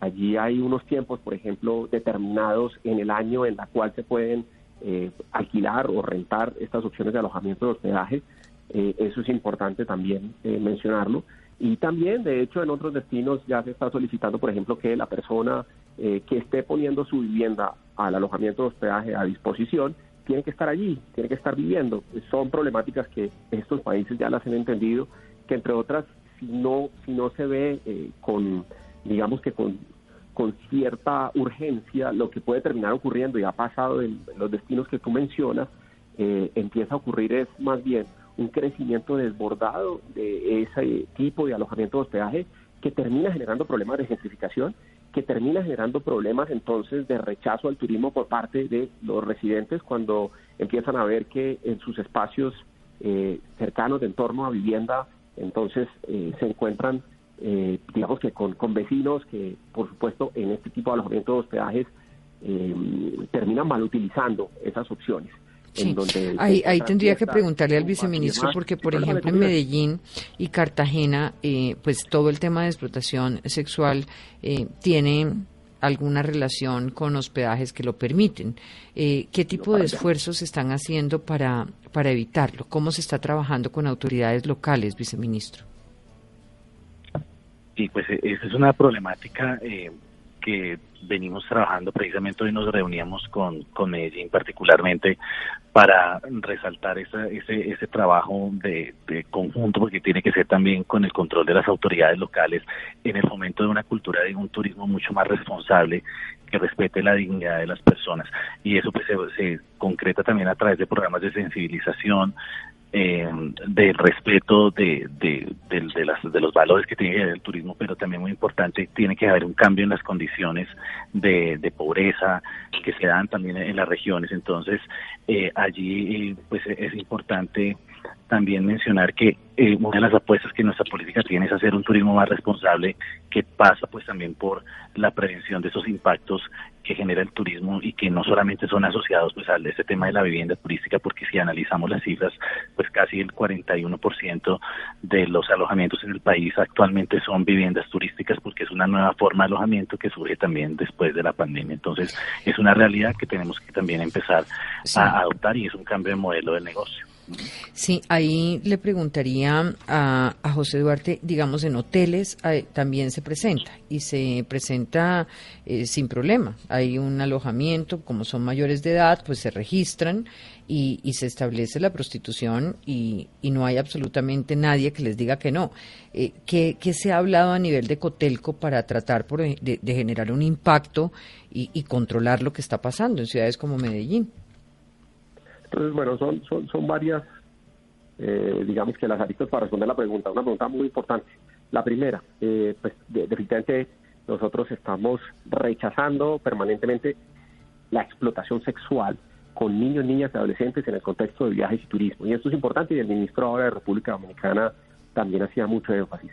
Allí hay unos tiempos, por ejemplo, determinados en el año en la cual se pueden eh, alquilar o rentar estas opciones de alojamiento de hospedaje. Eh, eso es importante también eh, mencionarlo. Y también, de hecho, en otros destinos ya se está solicitando, por ejemplo, que la persona que esté poniendo su vivienda al alojamiento de hospedaje a disposición tiene que estar allí, tiene que estar viviendo. Son problemáticas que estos países ya las han entendido, que entre otras, si no, si no se ve con digamos que con, con cierta urgencia, lo que puede terminar ocurriendo, y ha pasado en, los destinos que tú mencionas, eh, empieza a ocurrir es más bien un crecimiento desbordado de ese tipo de alojamiento de hospedaje que termina generando problemas de gentrificación, que termina generando problemas entonces de rechazo al turismo por parte de los residentes cuando empiezan a ver que en sus espacios eh, cercanos de entorno a vivienda entonces eh, se encuentran eh, digamos que con, con, vecinos que, por supuesto, en este tipo de alojamiento de hospedajes eh, terminan mal utilizando esas opciones. Sí. ahí, ahí tendría que preguntarle al viceministro porque, por ejemplo, en Medellín y Cartagena, eh, pues todo el tema de explotación sexual eh, tiene alguna relación con hospedajes que lo permiten. Eh, ¿Qué tipo de esfuerzos se están haciendo para, para evitarlo? ¿Cómo se está trabajando con autoridades locales, viceministro? Sí, pues e, esa es una problemática eh, que venimos trabajando. Precisamente hoy nos reuníamos con, con Medellín particularmente para resaltar ese, ese trabajo de, conjunto, porque tiene que ser también con el control de las autoridades locales en el fomento de una cultura de un turismo mucho más responsable que respete la dignidad de las personas. Y eso pues se concreta también a través de programas de sensibilización, eh, de respeto de, de, de, las, de los valores que tiene el turismo, pero también muy importante, tiene que haber un cambio en las condiciones de, de pobreza que se dan también en las regiones. Entonces, eh, allí pues es importante también mencionar que eh, una de las apuestas que nuestra política tiene es hacer un turismo más responsable que pasa pues también por la prevención de esos impactos que genera el turismo y que no solamente son asociados pues al este tema de la vivienda turística porque si analizamos las cifras pues casi el 41% de los alojamientos en el país actualmente son viviendas turísticas porque es una nueva forma de alojamiento que surge también después de la pandemia entonces es una realidad que tenemos que también empezar a adoptar y es un cambio de modelo de negocio. Sí, ahí le preguntaría a, José Duarte, digamos, en hoteles también se presenta y se presenta eh, sin problema. Hay un alojamiento, como son mayores de edad, pues se registran y, se establece la prostitución y, no hay absolutamente nadie que les diga que no. Eh, ¿qué, se ha hablado a nivel de Cotelco para tratar por, de, generar un impacto y controlar lo que está pasando en ciudades como Medellín? Entonces, bueno, son, son, varias, eh, digamos que las aristas para responder la pregunta. Una pregunta muy importante. La primera, eh, pues definitivamente nosotros estamos rechazando permanentemente la explotación sexual con niños, niñas y adolescentes en el contexto de viajes y turismo. Y esto es importante y el ministro ahora de República Dominicana también hacía mucho énfasis.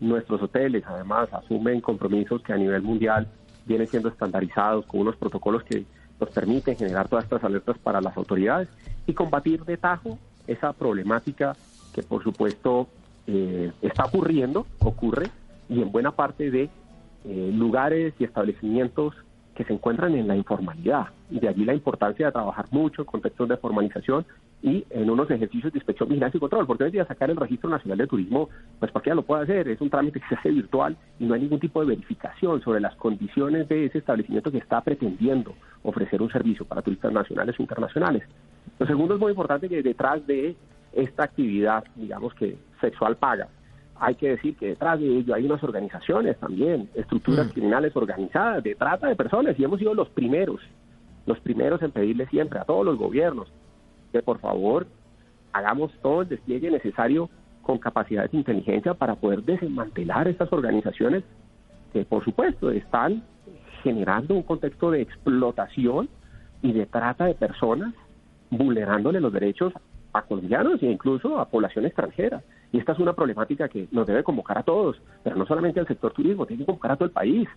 Nuestros hoteles además asumen compromisos que a nivel mundial vienen siendo estandarizados con unos protocolos que nos permite generar todas estas alertas para las autoridades y combatir de tajo esa problemática que por supuesto eh, está ocurriendo, ocurre, y en buena parte de eh, lugares y establecimientos que se encuentran en la informalidad. Y de allí la importancia de trabajar mucho en contextos de formalización y en unos ejercicios de inspección, vigilancia y control, porque hoy día sacar el registro nacional de turismo, pues ya lo puede hacer, es un trámite que se hace virtual y no hay ningún tipo de verificación sobre las condiciones de ese establecimiento que está pretendiendo ofrecer un servicio para turistas nacionales o internacionales. Lo segundo es muy importante que detrás de esta actividad, digamos que sexual paga, hay que decir que detrás de ello hay unas organizaciones también, estructuras mm. criminales organizadas de trata de personas y hemos sido los primeros, los primeros en pedirle siempre a todos los gobiernos por favor hagamos todo el despliegue necesario con capacidades de inteligencia para poder desmantelar estas organizaciones que por supuesto están generando un contexto de explotación y de trata de personas, vulnerándole los derechos a colombianos e incluso a población extranjera. Y esta es una problemática que nos debe convocar a todos, pero no solamente al sector turismo, tiene que convocar a todo el país.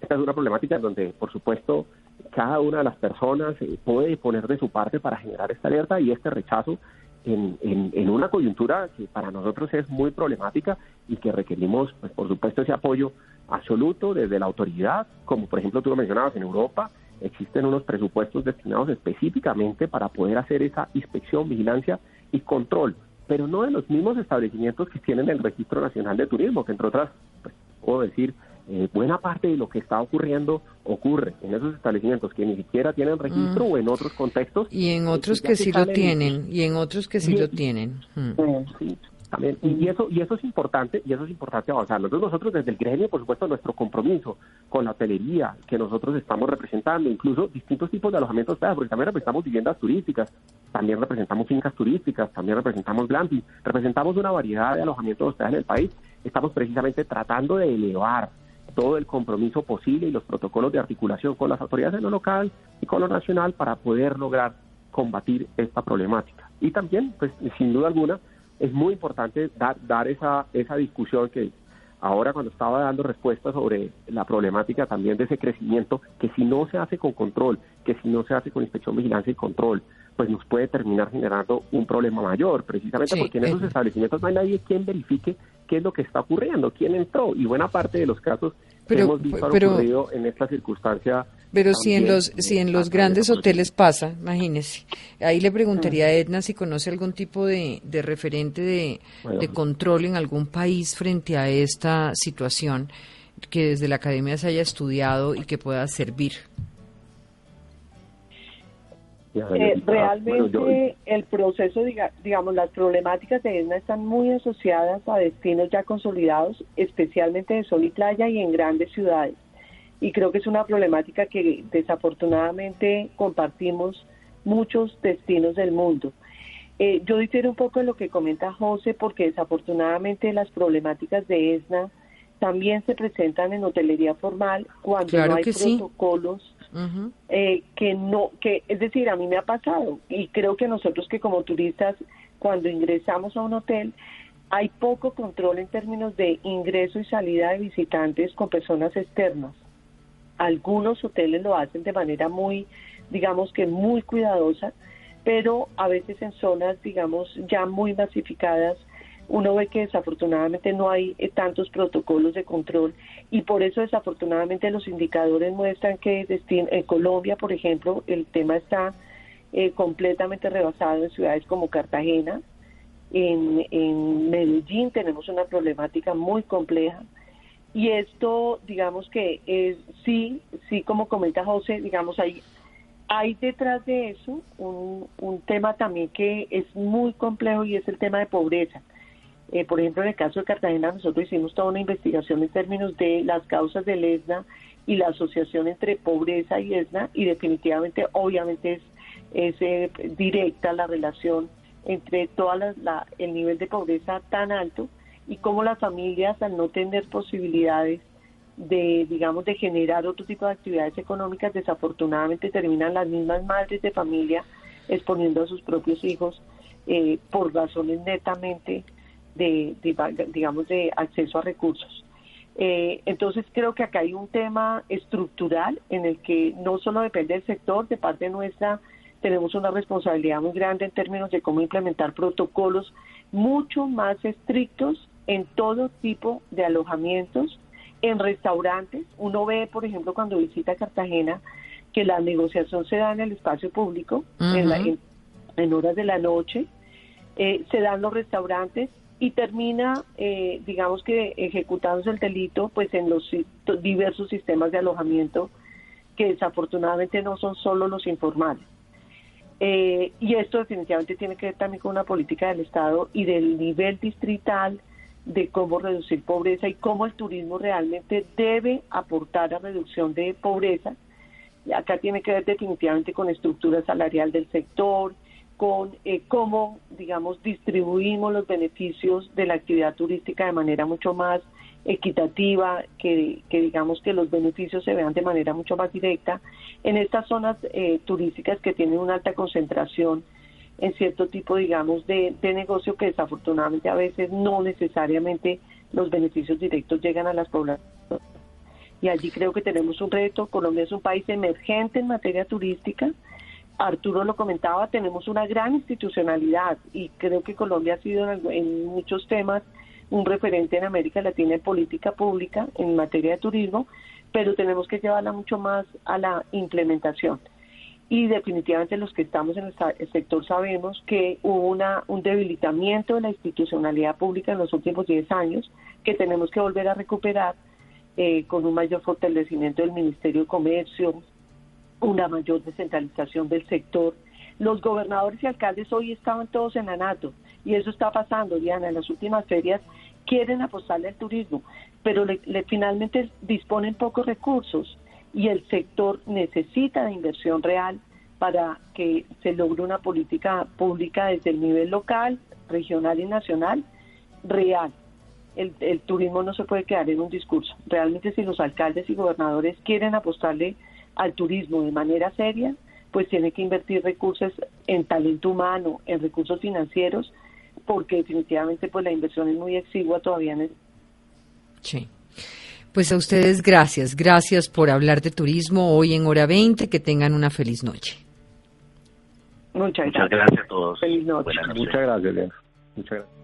Esta es una problemática donde, por supuesto, cada una de las personas eh, puede poner de su parte para generar esta alerta y este rechazo en, en, una coyuntura que para nosotros es muy problemática y que requerimos, pues, por supuesto, ese apoyo absoluto desde la autoridad, como por ejemplo tú lo mencionabas en Europa, existen unos presupuestos destinados específicamente para poder hacer esa inspección, vigilancia y control, pero no de los mismos establecimientos que tienen el Registro Nacional de Turismo, que entre otras, pues, puedo decir, eh, buena parte de lo que está ocurriendo ocurre en esos establecimientos que ni siquiera tienen registro mm. o en otros contextos. Y en otros que, sí lo tienen, y en otros que sí lo tienen. Mm. Sí, también. Y, eso y eso es importante, y eso es importante avanzar. Entonces nosotros desde el gremio, por supuesto, nuestro compromiso con la hotelería que nosotros estamos representando, incluso distintos tipos de alojamientos, porque también representamos viviendas turísticas, también representamos fincas turísticas, también representamos glamping, representamos una variedad de alojamientos de en el país. Estamos precisamente tratando de elevar todo el compromiso posible y los protocolos de articulación con las autoridades de lo local y con lo nacional para poder lograr combatir esta problemática. Y también, pues sin duda alguna, es muy importante dar, dar esa, esa discusión que ahora cuando estaba dando respuesta sobre la problemática también de ese crecimiento, que si no se hace con control, que si no se hace con inspección, vigilancia y control, pues nos puede terminar generando un problema mayor, precisamente porque en esos establecimientos no hay nadie quien verifique qué es lo que está ocurriendo, quién entró, y buena parte de los casos que hemos visto han ocurrido en esta circunstancia. Pero si en los si en los grandes hoteles pasa, imagínese. Ahí le preguntaría a Edna si conoce algún tipo de, de referente de, de control en algún país frente a esta situación que desde la academia se haya estudiado y que pueda servir. Eh, realmente el proceso, digamos, las problemáticas de ESNA están muy asociadas a destinos ya consolidados, especialmente de sol y playa y en grandes ciudades. Y creo que es una problemática que desafortunadamente compartimos muchos destinos del mundo. Eh, yo difiero un poco de lo que comenta José porque desafortunadamente las problemáticas de ESNA también se presentan en hotelería formal cuando no hay protocolos eh, que no, que es decir, a mí me ha pasado y creo que nosotros que como turistas cuando ingresamos a un hotel hay poco control en términos de ingreso y salida de visitantes con personas externas. Algunos hoteles lo hacen de manera muy, digamos que muy cuidadosa, pero a veces en zonas, digamos, ya muy masificadas, uno ve que desafortunadamente no hay eh, tantos protocolos de control y por eso desafortunadamente los indicadores muestran que en Colombia, por ejemplo, el tema está eh, completamente rebasado en ciudades como Cartagena, en, en Medellín tenemos una problemática muy compleja y esto, digamos que sí, sí, como comenta José, digamos, hay, hay detrás de eso un, un tema también que es muy complejo y es el tema de pobreza. Eh, por ejemplo, en el caso de Cartagena, nosotros hicimos toda una investigación en términos de las causas del ESNA y la asociación entre pobreza y ESNA, y definitivamente, obviamente, es, es eh, directa la relación entre toda la, el nivel de pobreza tan alto y cómo las familias, al no tener posibilidades de, digamos, de generar otro tipo de actividades económicas, desafortunadamente terminan las mismas madres de familia exponiendo a sus propios hijos eh, por razones netamente de, digamos, de acceso a recursos. Eh, entonces creo que acá hay un tema estructural en el que no solo depende del sector, de parte nuestra tenemos una responsabilidad muy grande en términos de cómo implementar protocolos mucho más estrictos en todo tipo de alojamientos, en restaurantes. Uno ve, por ejemplo, cuando visita Cartagena, que la negociación se da en el espacio público, en, en, horas de la noche, eh, se dan los restaurantes, y termina, eh, digamos que ejecutándose el delito, pues en los diversos sistemas de alojamiento que desafortunadamente no son solo los informales. Eh, y esto definitivamente tiene que ver también con una política del Estado y del nivel distrital de cómo reducir pobreza y cómo el turismo realmente debe aportar a reducción de pobreza. Acá tiene que ver definitivamente con estructura salarial del sector, con eh, cómo, digamos, distribuimos los beneficios de la actividad turística de manera mucho más equitativa, que, digamos que los beneficios se vean de manera mucho más directa en estas zonas eh, turísticas que tienen una alta concentración en cierto tipo, digamos, de, de negocio que desafortunadamente a veces no necesariamente los beneficios directos llegan a las poblaciones. Y allí creo que tenemos un reto. Colombia es un país emergente en materia turística. Arturo lo comentaba, tenemos una gran institucionalidad y creo que Colombia ha sido en, muchos temas un referente en América Latina en política pública en materia de turismo, pero tenemos que llevarla mucho más a la implementación. Y definitivamente los que estamos en el sector sabemos que hubo una, un debilitamiento de la institucionalidad pública en los últimos 10 años que tenemos que volver a recuperar eh, con un mayor fortalecimiento del Ministerio de Comercio, una mayor descentralización del sector. Los gobernadores y alcaldes hoy estaban todos en ANATO y eso está pasando, Diana, en las últimas ferias quieren apostarle al turismo, pero le, finalmente disponen pocos recursos y el sector necesita de inversión real para que se logre una política pública desde el nivel local, regional y nacional real. El, el, turismo no se puede quedar en un discurso. Realmente si los alcaldes y gobernadores quieren apostarle al turismo de manera seria, pues tiene que invertir recursos en talento humano, en recursos financieros, porque definitivamente pues la inversión es muy exigua todavía en el... Sí. Pues a ustedes gracias, gracias por hablar de turismo hoy en hora 20, que tengan una feliz noche. Muchas, gracias a todos. Feliz noche. Muchas gracias, Muchas gracias.